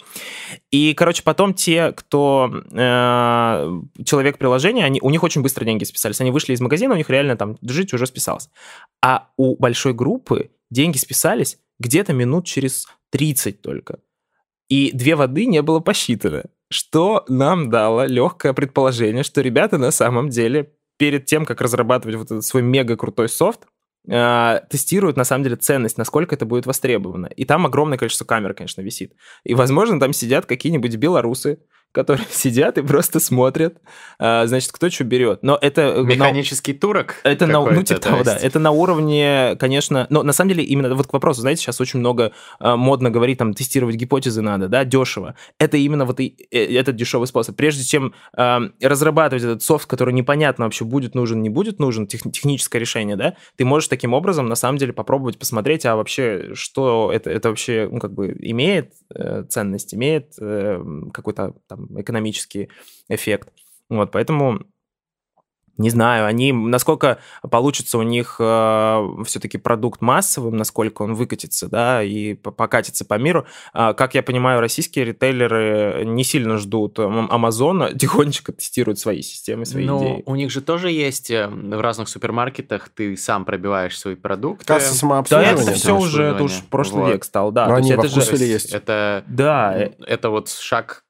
И, короче, потом те, кто э, человек приложения, они, у них очень быстро деньги списались. Они вышли из магазина, у них реально там жить уже списалось. А у большой группы деньги списались где-то минут через 30 только. И две воды не было посчитано. Что нам дало легкое предположение, что ребята на самом деле перед тем, как разрабатывать вот этот свой мега крутой софт, э, тестируют на самом деле ценность, насколько это будет востребовано. И там огромное количество камер, конечно, висит. И, возможно, там сидят какие-нибудь белорусы, которые [LAUGHS] сидят и просто смотрят, а, значит, кто что берет. Но это... Э, Механический на... турок? Это на, ну, типа того, да. Это на уровне, конечно... Но на самом деле именно вот к вопросу, знаете, сейчас очень много а, модно говорить, там, тестировать гипотезы надо, да, дешево. Это именно вот и, э, этот дешевый способ. Прежде чем а, разрабатывать этот софт, который непонятно вообще будет нужен, не будет нужен, тех, техническое решение, да, ты можешь таким образом, на самом деле, попробовать посмотреть, а вообще, что это, это вообще, ну, как бы имеет э, ценность, имеет э, какой-то там экономический эффект. Вот, поэтому не знаю, они, насколько получится у них э, все-таки продукт массовым, насколько он выкатится, да, и покатится по миру. Э, как я понимаю, российские ритейлеры не сильно ждут Амазона, [LAUGHS] тихонечко тестируют свои системы, свои Но идеи. у них же тоже есть э, в разных супермаркетах, ты сам пробиваешь свои продукты. Касса самообслуживания. Да, это все уже, это уж прошлый вот. век стал, да. Но они это же есть. Это, да. это вот шаг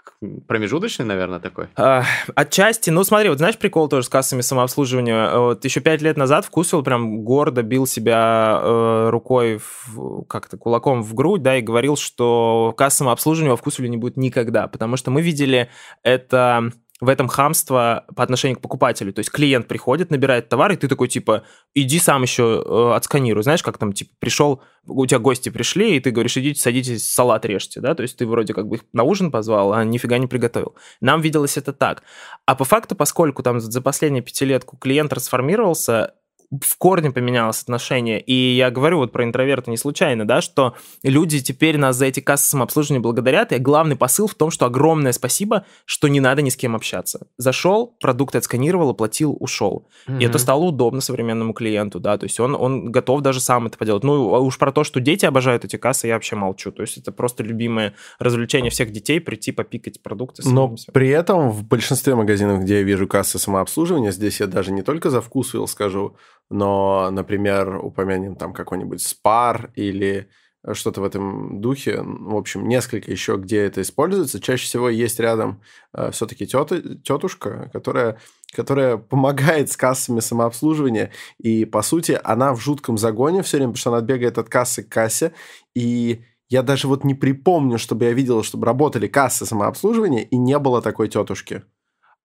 промежуточный, наверное, такой? А, отчасти. Ну, смотри, вот знаешь прикол тоже с кассами самообслуживания? Вот еще пять лет назад вкусил прям гордо бил себя э, рукой, в, как-то кулаком в грудь, да, и говорил, что касса самообслуживания во вкусвиле не будет никогда, потому что мы видели это в этом хамство по отношению к покупателю. То есть клиент приходит, набирает товар, и ты такой, типа, иди сам еще э, отсканируй. Знаешь, как там, типа, пришел, у тебя гости пришли, и ты говоришь, идите, садитесь, салат режьте, да? То есть ты вроде как бы их на ужин позвал, а нифига не приготовил. Нам виделось это так. А по факту, поскольку там за последнюю пятилетку клиент трансформировался, в корне поменялось отношение. И я говорю вот про интроверта не случайно, да, что люди теперь нас за эти кассы самообслуживания благодарят. И главный посыл в том, что огромное спасибо, что не надо ни с кем общаться. Зашел, продукт отсканировал, оплатил, ушел. Mm-hmm. И это стало удобно современному клиенту, да, то есть он, он готов даже сам это поделать. Ну, а уж про то, что дети обожают эти кассы, я вообще молчу. То есть это просто любимое развлечение всех детей, прийти попикать продукты. Но при этом в большинстве магазинов, где я вижу кассы самообслуживания, здесь я даже не только за вкус скажу, но, например, упомянем там какой-нибудь спар или что-то в этом духе. В общем, несколько еще, где это используется. Чаще всего есть рядом э, все-таки тетушка, которая, которая помогает с кассами самообслуживания. И, по сути, она в жутком загоне все время, потому что она бегает от кассы к кассе. И я даже вот не припомню, чтобы я видел, чтобы работали кассы самообслуживания, и не было такой тетушки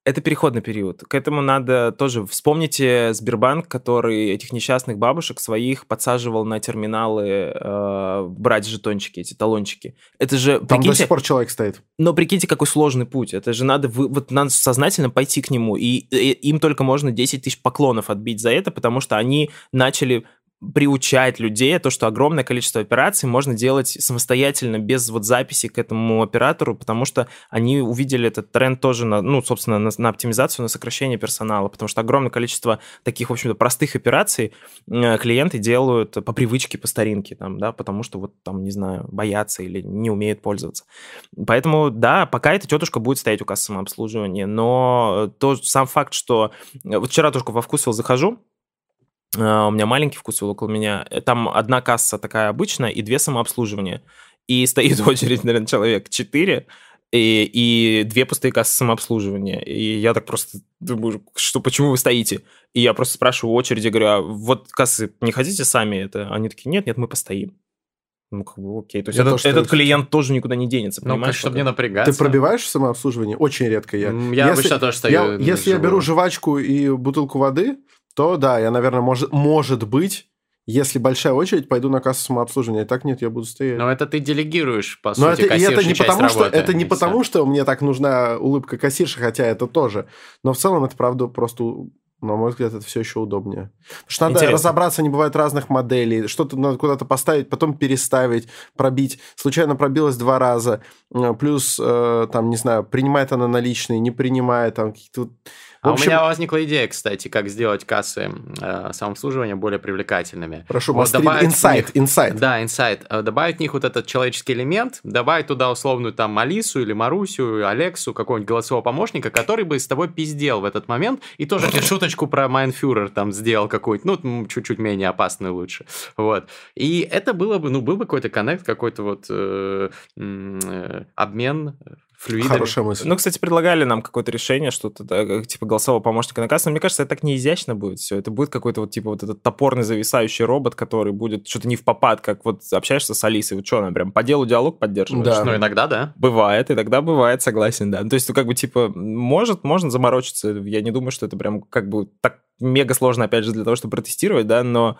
это переходный период. К этому надо тоже... Вспомните Сбербанк, который этих несчастных бабушек своих подсаживал на терминалы э, брать жетончики, эти талончики. Это же... Там прикиньте, до сих пор человек стоит. Но прикиньте, какой сложный путь. Это же надо, вы, вот, надо сознательно пойти к нему. И, и им только можно 10 тысяч поклонов отбить за это, потому что они начали приучать людей, то, что огромное количество операций можно делать самостоятельно, без вот записи к этому оператору, потому что они увидели этот тренд тоже, на, ну, собственно, на, на оптимизацию, на сокращение персонала, потому что огромное количество таких, в общем-то, простых операций э, клиенты делают по привычке, по старинке, там, да, потому что вот там, не знаю, боятся или не умеют пользоваться. Поэтому, да, пока эта тетушка будет стоять у кассы самообслуживания, но то сам факт, что... Э, вот вчера только во вкусвилл захожу, а, у меня маленький вкусвилл около меня. Э, там одна касса такая обычная и две самообслуживания. И [LAUGHS] стоит очередь, наверное, человек 4, и, и две пустые кассы самообслуживания. И я так просто думаю, что почему вы стоите? И я просто спрашиваю в очереди, говорю, а вот кассы не хотите сами это? Они такие, нет, нет, мы постоим. Ну, как бы окей. То есть этот, то, этот клиент [LAUGHS] тоже никуда не денется, ну, понимаешь? чтобы не напрягаться. Ты пробиваешь самообслуживание? Очень редко я. Я если, обычно тоже стою. Я, если я беру жвачку и бутылку воды, то да, я, наверное, может, может быть, если большая очередь, пойду на кассу самообслуживания. И так нет, я буду стоять. Но это ты делегируешь, по Но сути, это, это не потому, что работы, это не потому, что мне так нужна улыбка кассирши, хотя это тоже. Но в целом это правда просто на мой взгляд, это все еще удобнее. Потому что надо Интересно. разобраться, не бывает разных моделей, что-то надо куда-то поставить, потом переставить, пробить. Случайно пробилось два раза. Э, Плюс, э, там, не знаю, принимает она наличные, не принимает, там какие-то... В А общем, у меня возникла идея, кстати, как сделать кассы э, самообслуживания более привлекательными. прошу, Вот must read, добавить в инсайт, инсайт. Да, инсайт. Э, Добавить в них вот этот человеческий элемент, добавить туда условную там Алису или Марусю, Алексу, какого-нибудь голосового помощника, который бы с тобой пиздел в этот момент и тоже тебе [LAUGHS] шуточку про mein Führer там сделал какую-то, ну, чуть-чуть менее опасную лучше. Вот. И это было бы, ну, был бы какой-то коннект, какой-то вот э, э, обмен э, флюидами. Хорошая мысль. Ну, кстати, предлагали нам какое-то решение, что-то да, типа голосового помощника на кассе. Но мне кажется, это так не изящно будет все. Это будет какой-то вот типа вот этот топорный зависающий робот, который будет что-то не в попад, как вот общаешься с Алисой. Вот что она прям по делу диалог поддерживает? Да. Ну, иногда, да. Бывает, и тогда бывает, согласен, да. Ну, То есть, ну, как бы, типа, может, можно заморочиться. Я не думаю, что это прям как бы так мега сложно, опять же, для того, чтобы протестировать, да, но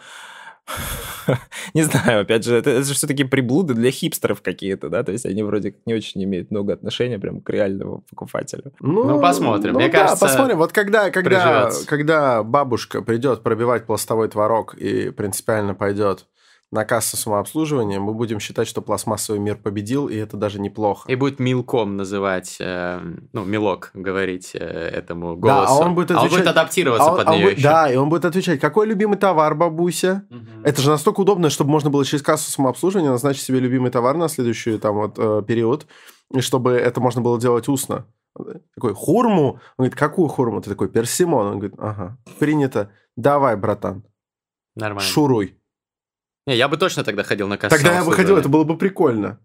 [LAUGHS] не знаю, опять же, это, это же все-таки приблуды для хипстеров какие-то, да, то есть они вроде как не очень имеют много отношения прям к реальному покупателю. Ну, посмотрим. ну Мне да, кажется, посмотрим. Вот когда, когда, приживется. когда бабушка придет пробивать пластовой творог и принципиально пойдет на кассу самообслуживания, мы будем считать, что пластмассовый мир победил, и это даже неплохо. И будет милком называть, э, ну, милок говорить э, этому Да, голосу. а он будет отвечать- адаптироваться А он- под а он нее будет- еще. Да, и он будет отвечать, какой любимый товар, бабуся? Мгм. Это же настолько удобно, чтобы можно было через кассу самообслуживания назначить себе любимый товар на следующий там вот э, период, и чтобы это можно было делать устно. Такой, хурму? Он говорит, какую хурму? Ты такой, персимон. Он говорит, ага, принято. Давай, братан, Нормально. шуруй. Не, я бы точно тогда ходил на кассу. Тогда я бы ходил, это было бы прикольно.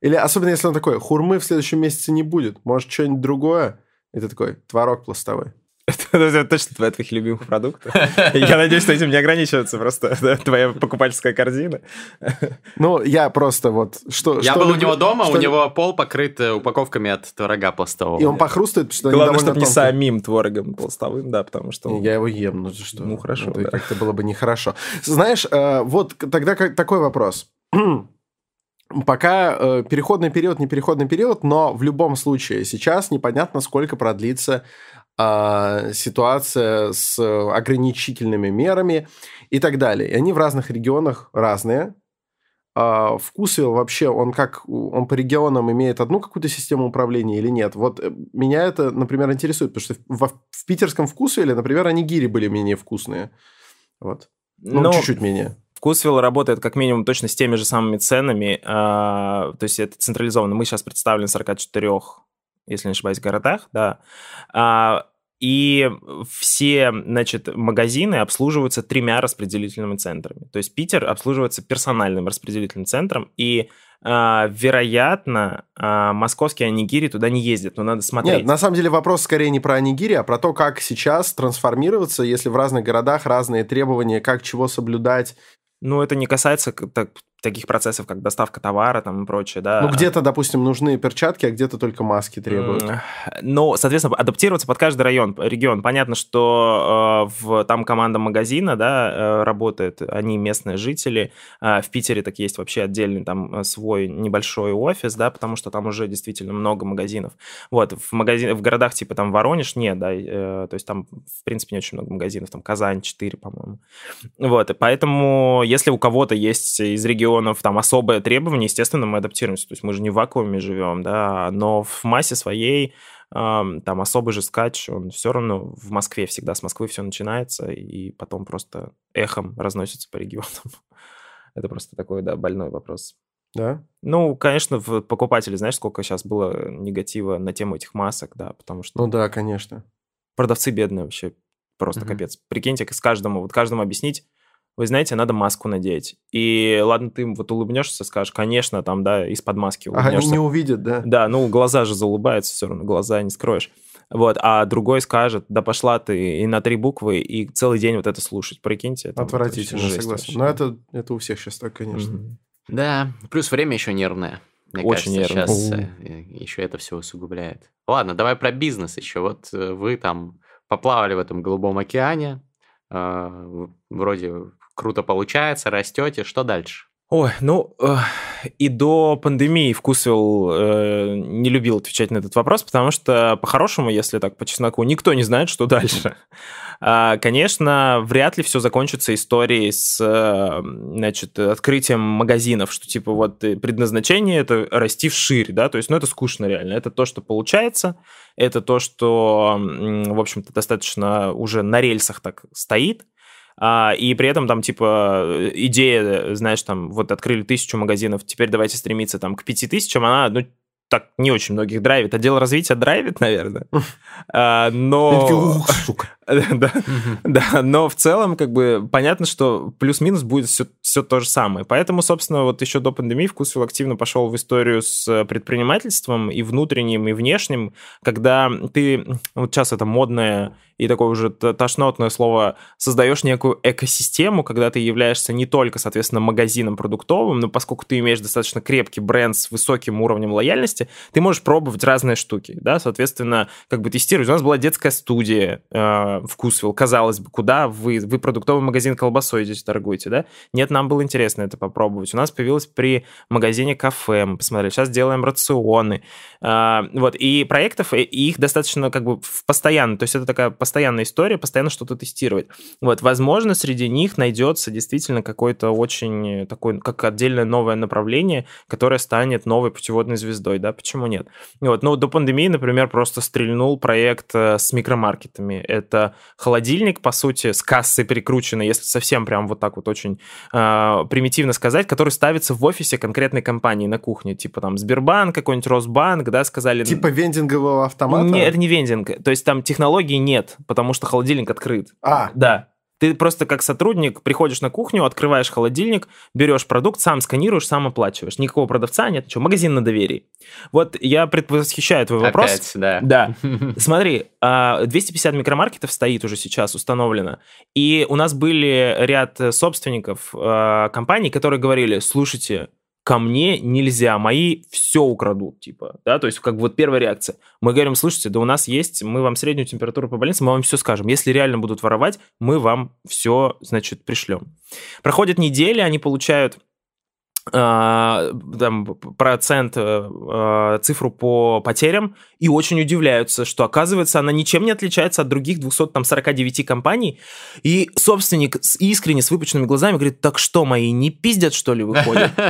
Или особенно, если он такой, хурмы в следующем месяце не будет, может, что-нибудь другое? И ты такой, творог пластовой. Это точно твоя твоих любимых продуктов. Я надеюсь, что этим не ограничивается просто твоя покупательская корзина. Ну, я просто вот... Что, Я был у него дома, у него пол покрыт э, упаковками от творога пластового. И он похрустает, потому что Главное, чтобы не самим творогом толстовым, да, потому что... Я его ем, ну что? Ну, хорошо, Это как-то было бы нехорошо. Знаешь, э, вот тогда такой вопрос. [CLEARS THROAT] Пока э, переходный период, не переходный период, но в любом случае сейчас непонятно, сколько продлится э, ситуация с э, ограничительными мерами и так далее. И они в разных регионах разные. А Вкусвилл вообще, он как, он по регионам имеет одну какую-то систему управления или нет? Вот э, меня это, например, интересует, потому что в, в питерском Вкусвилле, например, анигири были менее вкусные. Вот. Ну, Ну, чуть-чуть менее. Вкусвилл работает как минимум точно с теми же самыми ценами, а, то есть это централизованно. Мы сейчас представлены в 44, если не ошибаюсь, городах, да. А, и все, значит, магазины обслуживаются тремя распределительными центрами. То есть Питер обслуживается персональным распределительным центром, и, а, вероятно, а, московские анигири туда не ездят, но надо смотреть. Нет, на самом деле вопрос скорее не про анигири, а про то, как сейчас трансформироваться, если в разных городах разные требования, как чего соблюдать. Ну, это не касается так- таких процессов, как доставка товара там и прочее, да. Ну, где-то, допустим, нужны перчатки, а где-то только маски требуют. М, Ну, соответственно, адаптироваться под каждый район, регион. Понятно, что э, в, там команда магазина, да, э, работает, они местные жители. Э, в Питере так есть вообще отдельный там э, свой небольшой офис, да, потому что там уже действительно много магазинов. Вот, в, магазин, в городах типа там Воронеж нет, да, э, то есть там, в принципе, не очень много магазинов, там Казань 4, по-моему. Вот, и поэтому, если у кого-то есть из регионов там особое требование, естественно, мы адаптируемся. То есть мы же не в вакууме живем, да, но в массе своей ам, там особый же скач, он все равно в Москве всегда, с Москвы все начинается, и потом просто эхом разносится по регионам. [LAUGHS] Это просто такой, да, больной вопрос. Да? Ну, конечно, в покупателей, знаешь, сколько сейчас было негатива на тему этих масок, да, потому что Ну да, конечно. продавцы бедные вообще, просто Мгм. капец. Прикиньте, с каждому, вот каждому объяснить, вы знаете, надо маску надеть. И ладно, ты им вот улыбнешься, скажешь, конечно, там, да, из-под маски А они улыбнешься. не увидят, да? Да, ну, глаза же заулыбаются все равно, глаза не скроешь. Вот, а другой скажет, да пошла ты и на три буквы, и целый день вот это слушать, прикиньте. это вот Отвратительно, жесть согласен. вообще. Но это, это у всех сейчас так, конечно. Мгм. Да, плюс время еще нервное. Мне Очень кажется, нервное. сейчас еще это все усугубляет. Ладно, давай про бизнес еще. Вот э, вы там поплавали в этом голубом океане, э, вроде круто получается, растете. Что дальше? Ой, ну, э, и до пандемии Вкусвилл э, не любил отвечать на этот вопрос, потому что, по-хорошему, если так по чесноку, никто не знает, что дальше. [LAUGHS] А, конечно, вряд ли все закончится историей с, э, значит, открытием магазинов, что типа вот предназначение это расти вширь, да, то есть, ну, это скучно реально. Это то, что получается, это то, что, в общем-то, достаточно уже на рельсах так стоит, а, и при этом там, типа, идея, знаешь, там, вот открыли тысячу магазинов, теперь давайте стремиться там к пяти тысячам, она, ну, так не очень многих драйвит. Отдел развития драйвит, наверное. А, но... [LAUGHS] да, да, но в целом, как бы, понятно, что плюс-минус будет все, все то же самое. Поэтому, собственно, вот еще до пандемии Вкусвилл активно пошел в историю с предпринимательством и внутренним, и внешним, когда ты, вот сейчас это модное и такое уже тошнотное слово, создаешь некую экосистему, когда ты являешься не только, соответственно, магазином продуктовым, но поскольку ты имеешь достаточно крепкий бренд с высоким уровнем лояльности, ты можешь пробовать разные штуки, да, соответственно, как бы тестировать. У нас была детская студия, э, Вкусвилл, казалось бы, куда вы, вы продуктовый магазин колбасой здесь торгуете, да? Нет, нам было интересно это попробовать. У нас появилось при магазине кафе, мы посмотрели, сейчас делаем рационы, а, вот, и проектов, и их достаточно как бы постоянно, то есть это такая постоянная история, постоянно что-то тестировать. Вот, возможно, среди них найдется действительно какой-то очень такой, как отдельное новое направление, которое станет новой путеводной звездой, да, почему нет? Вот, ну, до пандемии, например, просто стрельнул проект э, с микромаркетами. Это холодильник, по сути, с кассой прикрученный, если совсем прям вот так вот очень э, примитивно сказать, который ставится в офисе конкретной компании на кухне, типа там Сбербанк, какой-нибудь Росбанк, да, сказали... Типа вендингового автомата? Не, это не вендинг, то есть там технологий нет, потому что холодильник открыт. А. Да. Ты просто как сотрудник приходишь на кухню, открываешь холодильник, берешь продукт, сам сканируешь, сам оплачиваешь. Никакого продавца нет, ничего. Магазин на доверии. Вот я предвосхищаю твой вопрос. Опять, да. Да. [LAUGHS] Смотри, 250 а, микромаркетов стоит уже сейчас установлено. И у нас были ряд собственников а, компаний, которые говорили, слушайте, ко мне нельзя, мои все украдут, типа, да, то есть как бы вот первая реакция. Мы говорим, слушайте, да у нас есть, мы вам среднюю температуру по больнице, мы вам все скажем. Если реально будут воровать, мы вам все, значит, пришлем. Проходят недели, они получают там, процент, э, э, цифру по потерям, и очень удивляются, что, оказывается, она ничем не отличается от других 249 компаний. И собственник искренне, с выпученными глазами говорит, так что, мои не пиздят, что ли, выходят? [LAUGHS]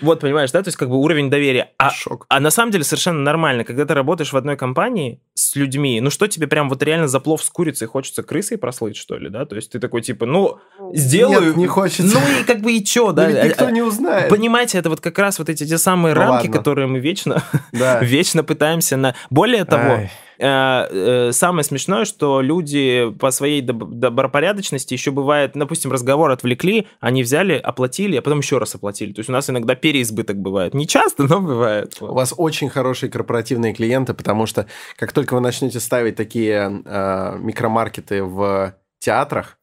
Вот, понимаешь, да? То есть, как бы уровень доверия. А, Шок. а на самом деле совершенно нормально, когда ты работаешь в одной компании с людьми, ну что тебе прям вот реально за плов с курицей хочется крысой прослыть, что ли, да? То есть, ты такой, типа, ну, сделаю... Нет, не хочется. Ну, и как бы и чё, да? Никто не узнает. Понимаете, это вот как раз вот эти те самые Ну рамки, ладно. которые мы вечно, [LAUGHS] Да. вечно пытаемся на... Более того, Ай. э, э, самое смешное, что люди по своей доб- добропорядочности еще бывает, допустим, разговор отвлекли, они взяли, оплатили, а потом еще раз оплатили. То есть у нас иногда переизбыток бывает. Не часто, но бывает. У вас очень хорошие корпоративные клиенты, потому что как только вы начнете ставить такие э, микромаркеты в театрах,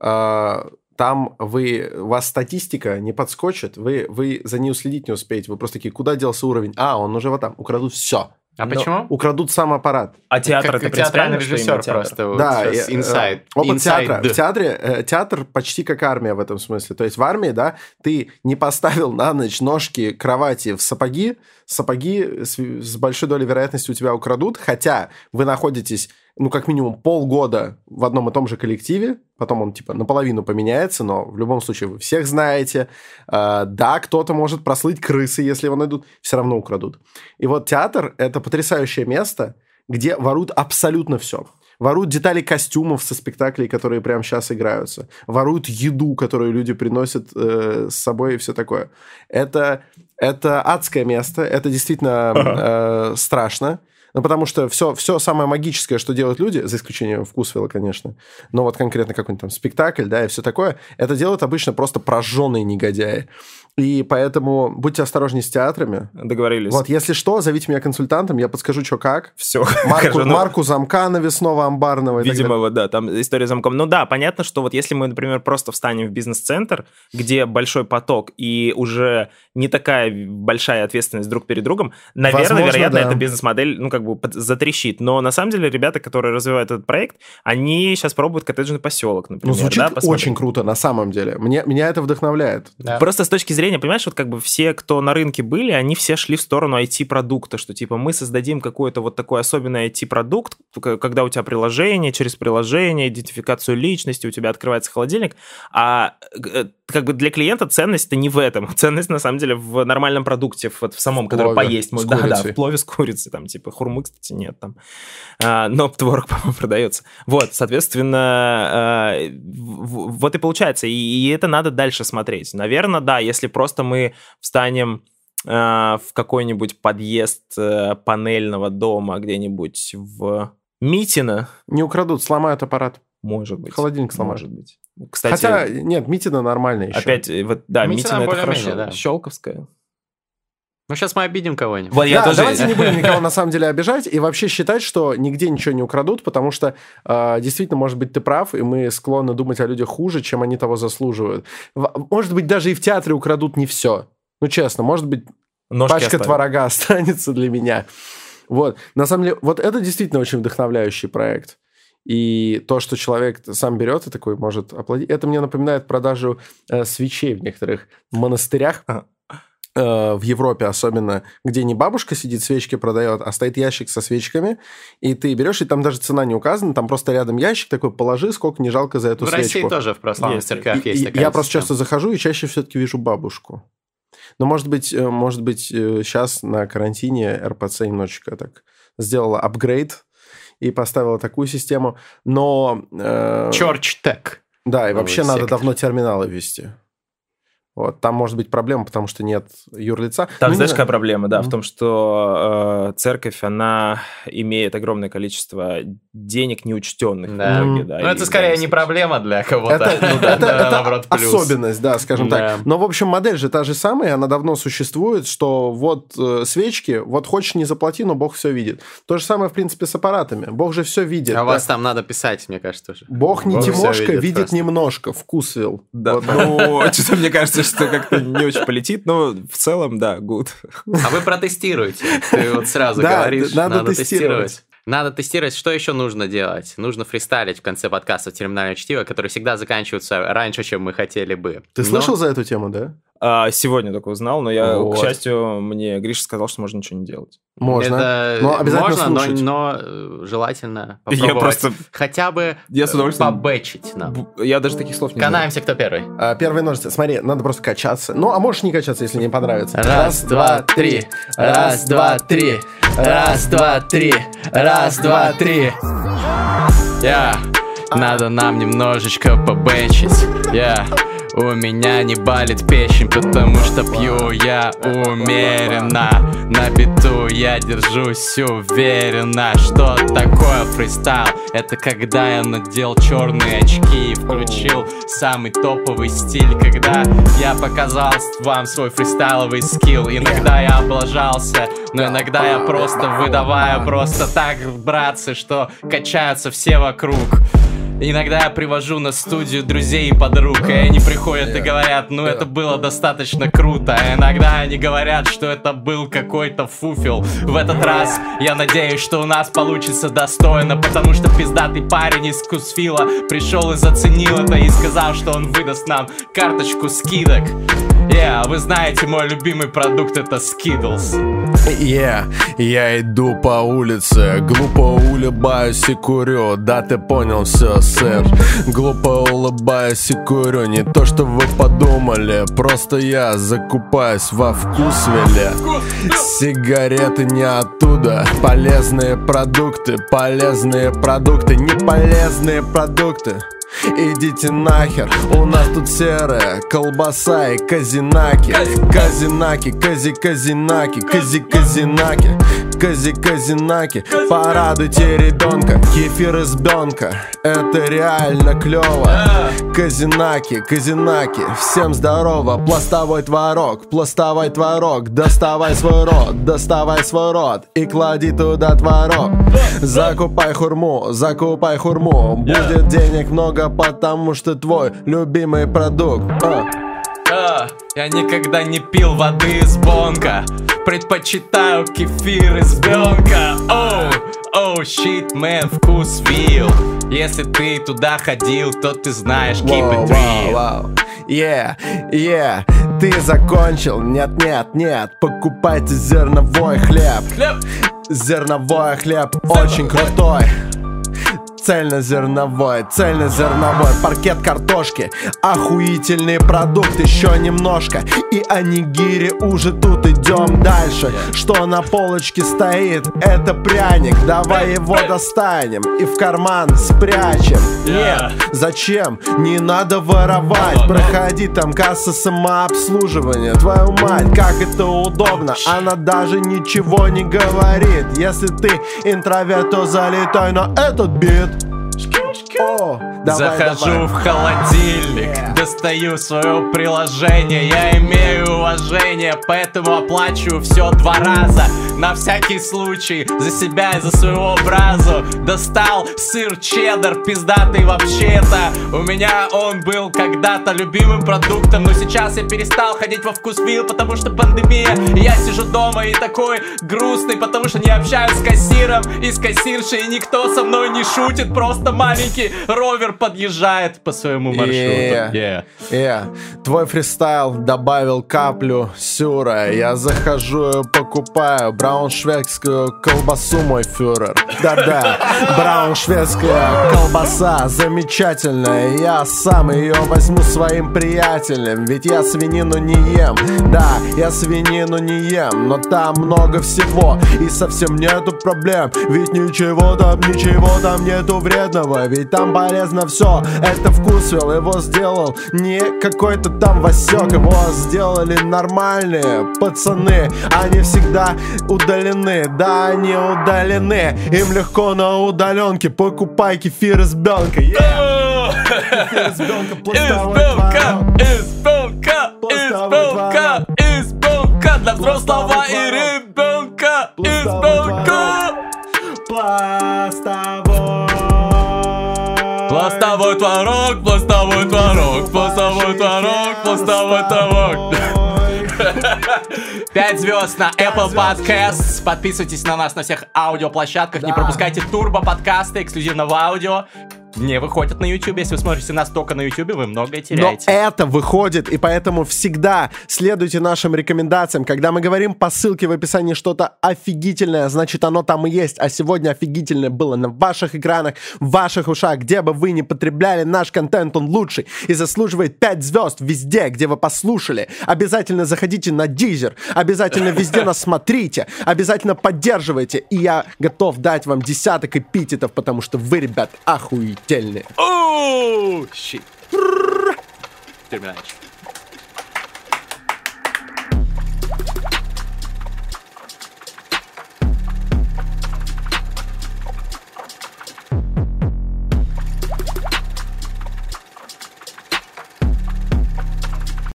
э, там вы, у вас статистика не подскочит, вы, вы за ней уследить не успеете. Вы просто такие, куда делся уровень? А, он уже вот там. Украдут все. А Но- почему? Украдут сам аппарат. А театр как это театральный режиссер театр? просто. вот да, э, инсайд. опыт Инсайд. театра. В театре, э, театр почти как армия в этом смысле. То есть в армии, да, ты не поставил на ночь ножки кровати в сапоги, сапоги с, с большой долей вероятности у тебя украдут, хотя вы находитесь, ну, как минимум полгода в одном и том же коллективе, потом он, типа, наполовину поменяется, но в любом случае вы всех знаете. Э, да, кто-то может прослыть крысы, если его найдут, все равно украдут. И вот театр – это потрясающее место, где воруют абсолютно все. Воруют детали костюмов со спектаклей, которые прямо сейчас играются. Воруют еду, которую люди приносят э, с собой и все такое. Это, это адское место. Это действительно э, страшно. Ну, потому что все, все самое магическое, что делают люди, за исключением вкусвилла, конечно, но вот конкретно какой-нибудь там спектакль, да, и все такое, это делают обычно просто прожженные негодяи. И поэтому будьте осторожнее с театрами. Договорились. Вот, если что, зовите меня консультантом, я подскажу, что как. Все. Марку, [LAUGHS] марку замка навесного амбарного. Видимо, вот, да, там история с замком. Ну да, понятно, что вот если мы, например, просто встанем в бизнес-центр, где большой поток и уже не такая большая ответственность друг перед другом, наверное, Возможно, вероятно, да. эта бизнес-модель, ну, как бы под- затрещит. Но на самом деле ребята, которые развивают этот проект, они сейчас пробуют коттеджный поселок, Ну, например. звучит да, посмотреть. очень круто, на самом деле. Мне, меня это вдохновляет. Да. Просто с точки зрения, понимаешь, вот как бы все, кто на рынке были, они все шли в сторону IT-продукта, что типа мы создадим какой-то вот такой особенный IT-продукт, когда у тебя приложение, через приложение, идентификацию личности, у тебя открывается холодильник, а э, как бы для клиента ценность-то не в этом. [LAUGHS] Ценность, на самом деле, в нормальном продукте, вот в самом, который плове поесть. Да, да, в плове с курицей, там, типа, хурмы, кстати, нет там. А, но творог, [LAUGHS] по-моему, продается. Вот, соответственно, а, в- в- вот и получается. И, и это надо дальше смотреть. Наверное, да, если просто мы встанем а, в какой-нибудь подъезд э, панельного дома где-нибудь в Митино, Не украдут, сломают аппарат. может быть. Холодильник сломают. Может быть. Кстати, Хотя, нет, Митина нормально еще. опять, вот, да, Митино Митино это хорошо. да. Щелковская. Ну, сейчас мы обидим кого-нибудь. Вот да, тоже... давайте не будем [LAUGHS] никого на самом деле обижать и вообще считать, что нигде ничего не украдут, потому что э, действительно, может быть, ты прав, и мы склонны думать о людях хуже, чем они того заслуживают. Может быть, даже и в театре украдут не все. Ну, честно, может быть, Ножки пачка оставят. творога [LAUGHS] останется для меня. Вот. На самом деле, вот это действительно очень вдохновляющий проект. И то, что человек сам берет и такой может оплатить, это мне напоминает продажу э, свечей в некоторых монастырях. Ага. Э, в Европе особенно, где не бабушка сидит, свечки продает, а стоит ящик со свечками, и ты берешь, и там даже цена не указана, там просто рядом ящик такой, положи, сколько не жалко за эту В свечку. России тоже в православных Есть. церквях И- есть такая я просто система. часто захожу и чаще все-таки вижу бабушку. Но, может быть, э, может быть, сейчас на карантине РПЦ немножечко так сделала апгрейд и поставила такую систему. Но... э, Church Tech. Да, и вообще надо сектор. давно терминалы ввести. Вот, там может быть проблема, потому что нет юрлица. Там, Ну, знаешь, какая проблема, да, в Мгм. том, что э, церковь, она имеет огромное количество денег неучтенных. Да. в итоге, да, Ну, и это скорее в не проблема для кого-то. Это, [LAUGHS] ну, Да, это- да, это наоборот, плюс. особенность, да, скажем Да. так. Но, в общем, модель же та же самая, она давно существует, что вот э, свечки, вот хочешь не заплати, но Бог все видит. То же самое, в принципе, с аппаратами. Бог же все видит. А да. вас там надо писать, мне кажется, тоже. Бог не Бог Тимошка, видит видит, немножко, вкусвил. Да, Вот. ну, [LAUGHS] что-то мне кажется, что [LAUGHS] как-то не очень полетит, но в целом, да, good. А вы протестируете. Ты вот сразу [LAUGHS] Да, говоришь, надо надо, тестировать. тестировать. Надо тестировать, что еще нужно делать. Нужно фристайлить в конце подкаста терминальное чтиво, которые всегда заканчиваются раньше, чем мы хотели бы. Ты Но- слышал за эту тему, да? А, сегодня только узнал, но я, Вот. к счастью, мне Гриша сказал, что можно ничего не делать. Можно. Это Но обязательно можно, но, слушать. но, э, желательно Я попробовать просто- хотя бы Я с удовольствием- побэчить нам. Я даже таких слов не знаю. Канаемся, кто первый. А, Первые ножницы. Смотри, надо просто качаться. Ну, а можешь не качаться, если не понравится. Раз, два, три. Раз, два, три. Раз, два, три. Раз, два, три. Я. Надо нам немножечко побенчить. Я. У меня не балит печень, потому что пью я умеренно. На биту я держусь уверенно. Что такое фристайл? Это когда я надел черные очки и включил самый топовый стиль Когда я показал вам свой фристайловый скилл. Иногда я облажался, но иногда я просто выдавая Просто так, братцы, что качаются все вокруг Иногда я привожу на студию друзей и подруг, и они приходят и говорят, ну это было достаточно круто. А иногда они говорят, что это был какой-то фуфел. В этот раз я надеюсь, что у нас получится достойно, потому что пиздатый парень из Кусфила пришел и заценил это и сказал, что он выдаст нам карточку скидок. Yeah, вы знаете, мой любимый продукт это Skittles. Yeah, я иду по улице, глупо улыбаюсь и курю. Да ты понял все, сэр. Глупо улыбаюсь и курю. Не то, что вы подумали Просто я закупаюсь во вкусвеле Сигареты не оттуда Полезные продукты, полезные продукты Не полезные продукты Идите нахер, у нас тут серая колбаса и казинаки. Казинаки, кази казинаки, кази казинаки порадуйте ребенка Кефир из бенка, это реально клево. Казинаки, казинаки, всем здорово. Пластовой творог, пластовой творог. Доставай свой рот, доставай свой рот И клади туда творог. Закупай хурму, закупай хурму. Будет денег много, потому что твой любимый продукт. А. Я никогда не пил воды из бонга Предпочитаю кефир из бенка Оу, оу, щит, мэн, вкус вил Если ты туда ходил, то ты знаешь, keep it real. Yeah, yeah, ты закончил? Нет, нет, нет, покупайте зерновой хлеб. Хлеб, Зерновой хлеб очень крутой Цельнозерновой, цельнозерновой Паркет картошки. Охуительный продукт, еще немножко. И анигири уже тут идем дальше. Что на полочке стоит, это пряник. Давай его достанем и в карман спрячем. Нет, зачем? Не надо воровать. Проходи, там касса самообслуживания. Твою мать, как это удобно. Она даже ничего не говорит. Если ты интроверт, то залетай на этот бит О, давай, Захожу давай. в холодильник, достаю свое приложение. Я имею уважение, поэтому оплачиваю все два раза. На всякий случай, за себя и за своего бразу Достал сыр чеддер, пиздатый вообще-то. У меня он был когда-то любимым продуктом Но сейчас я перестал ходить во вкусвилл, потому что пандемия. И я сижу дома и такой грустный, потому что не общаюсь с кассиром. И с кассиршей И никто со мной не шутит, просто маленький ровер подъезжает по своему маршруту. Yeah. Yeah. Э, твой фристайл добавил каплю сюра. Я захожу и покупаю брауншвейгскую колбасу, мой фюрер. Да-да, брауншвейгская колбаса замечательная. Я сам ее возьму своим приятелем Ведь я свинину не ем. Да, я свинину не ем Но там много всего и совсем нету проблем. Ведь ничего там, ничего там нету вредного Ведь там полезно все Это вкусвилл, его сделал не какой-то там Васек Его сделали нормальные пацаны. Они всегда удалены, да, они удалены. Им легко на удаленке. Покупай кефир из белка. Кефир из белка, пластовой творог. Избелка, Пластовой избелка, избелка Для взрослого и ребенка Пластовой Избелка Пластовой Пластовой творог, пластовой творог Пластовой творог, пластовой творог [LAUGHS] Пять звезд на Apple Podcasts. Подписывайтесь на нас на всех аудиоплощадках. Не пропускайте турбо подкасты эксклюзивно в аудио. Не выходят на YouTube. Если вы смотрите нас только на YouTube, вы многое Но теряете. это выходит, и поэтому всегда следуйте нашим рекомендациям. Когда мы говорим по ссылке в описании что-то офигительное, значит оно там и есть. А сегодня офигительное было на ваших экранах, в ваших ушах, где бы вы ни потребляли наш контент, он лучший и заслуживает 5 звезд везде, где вы послушали. Обязательно заходите на Дизер, обязательно везде нас смотрите, обязательно поддерживайте. И я готов дать вам десяток эпитетов, потому что вы, ребят, охуительные. Оу, щит. Терминач.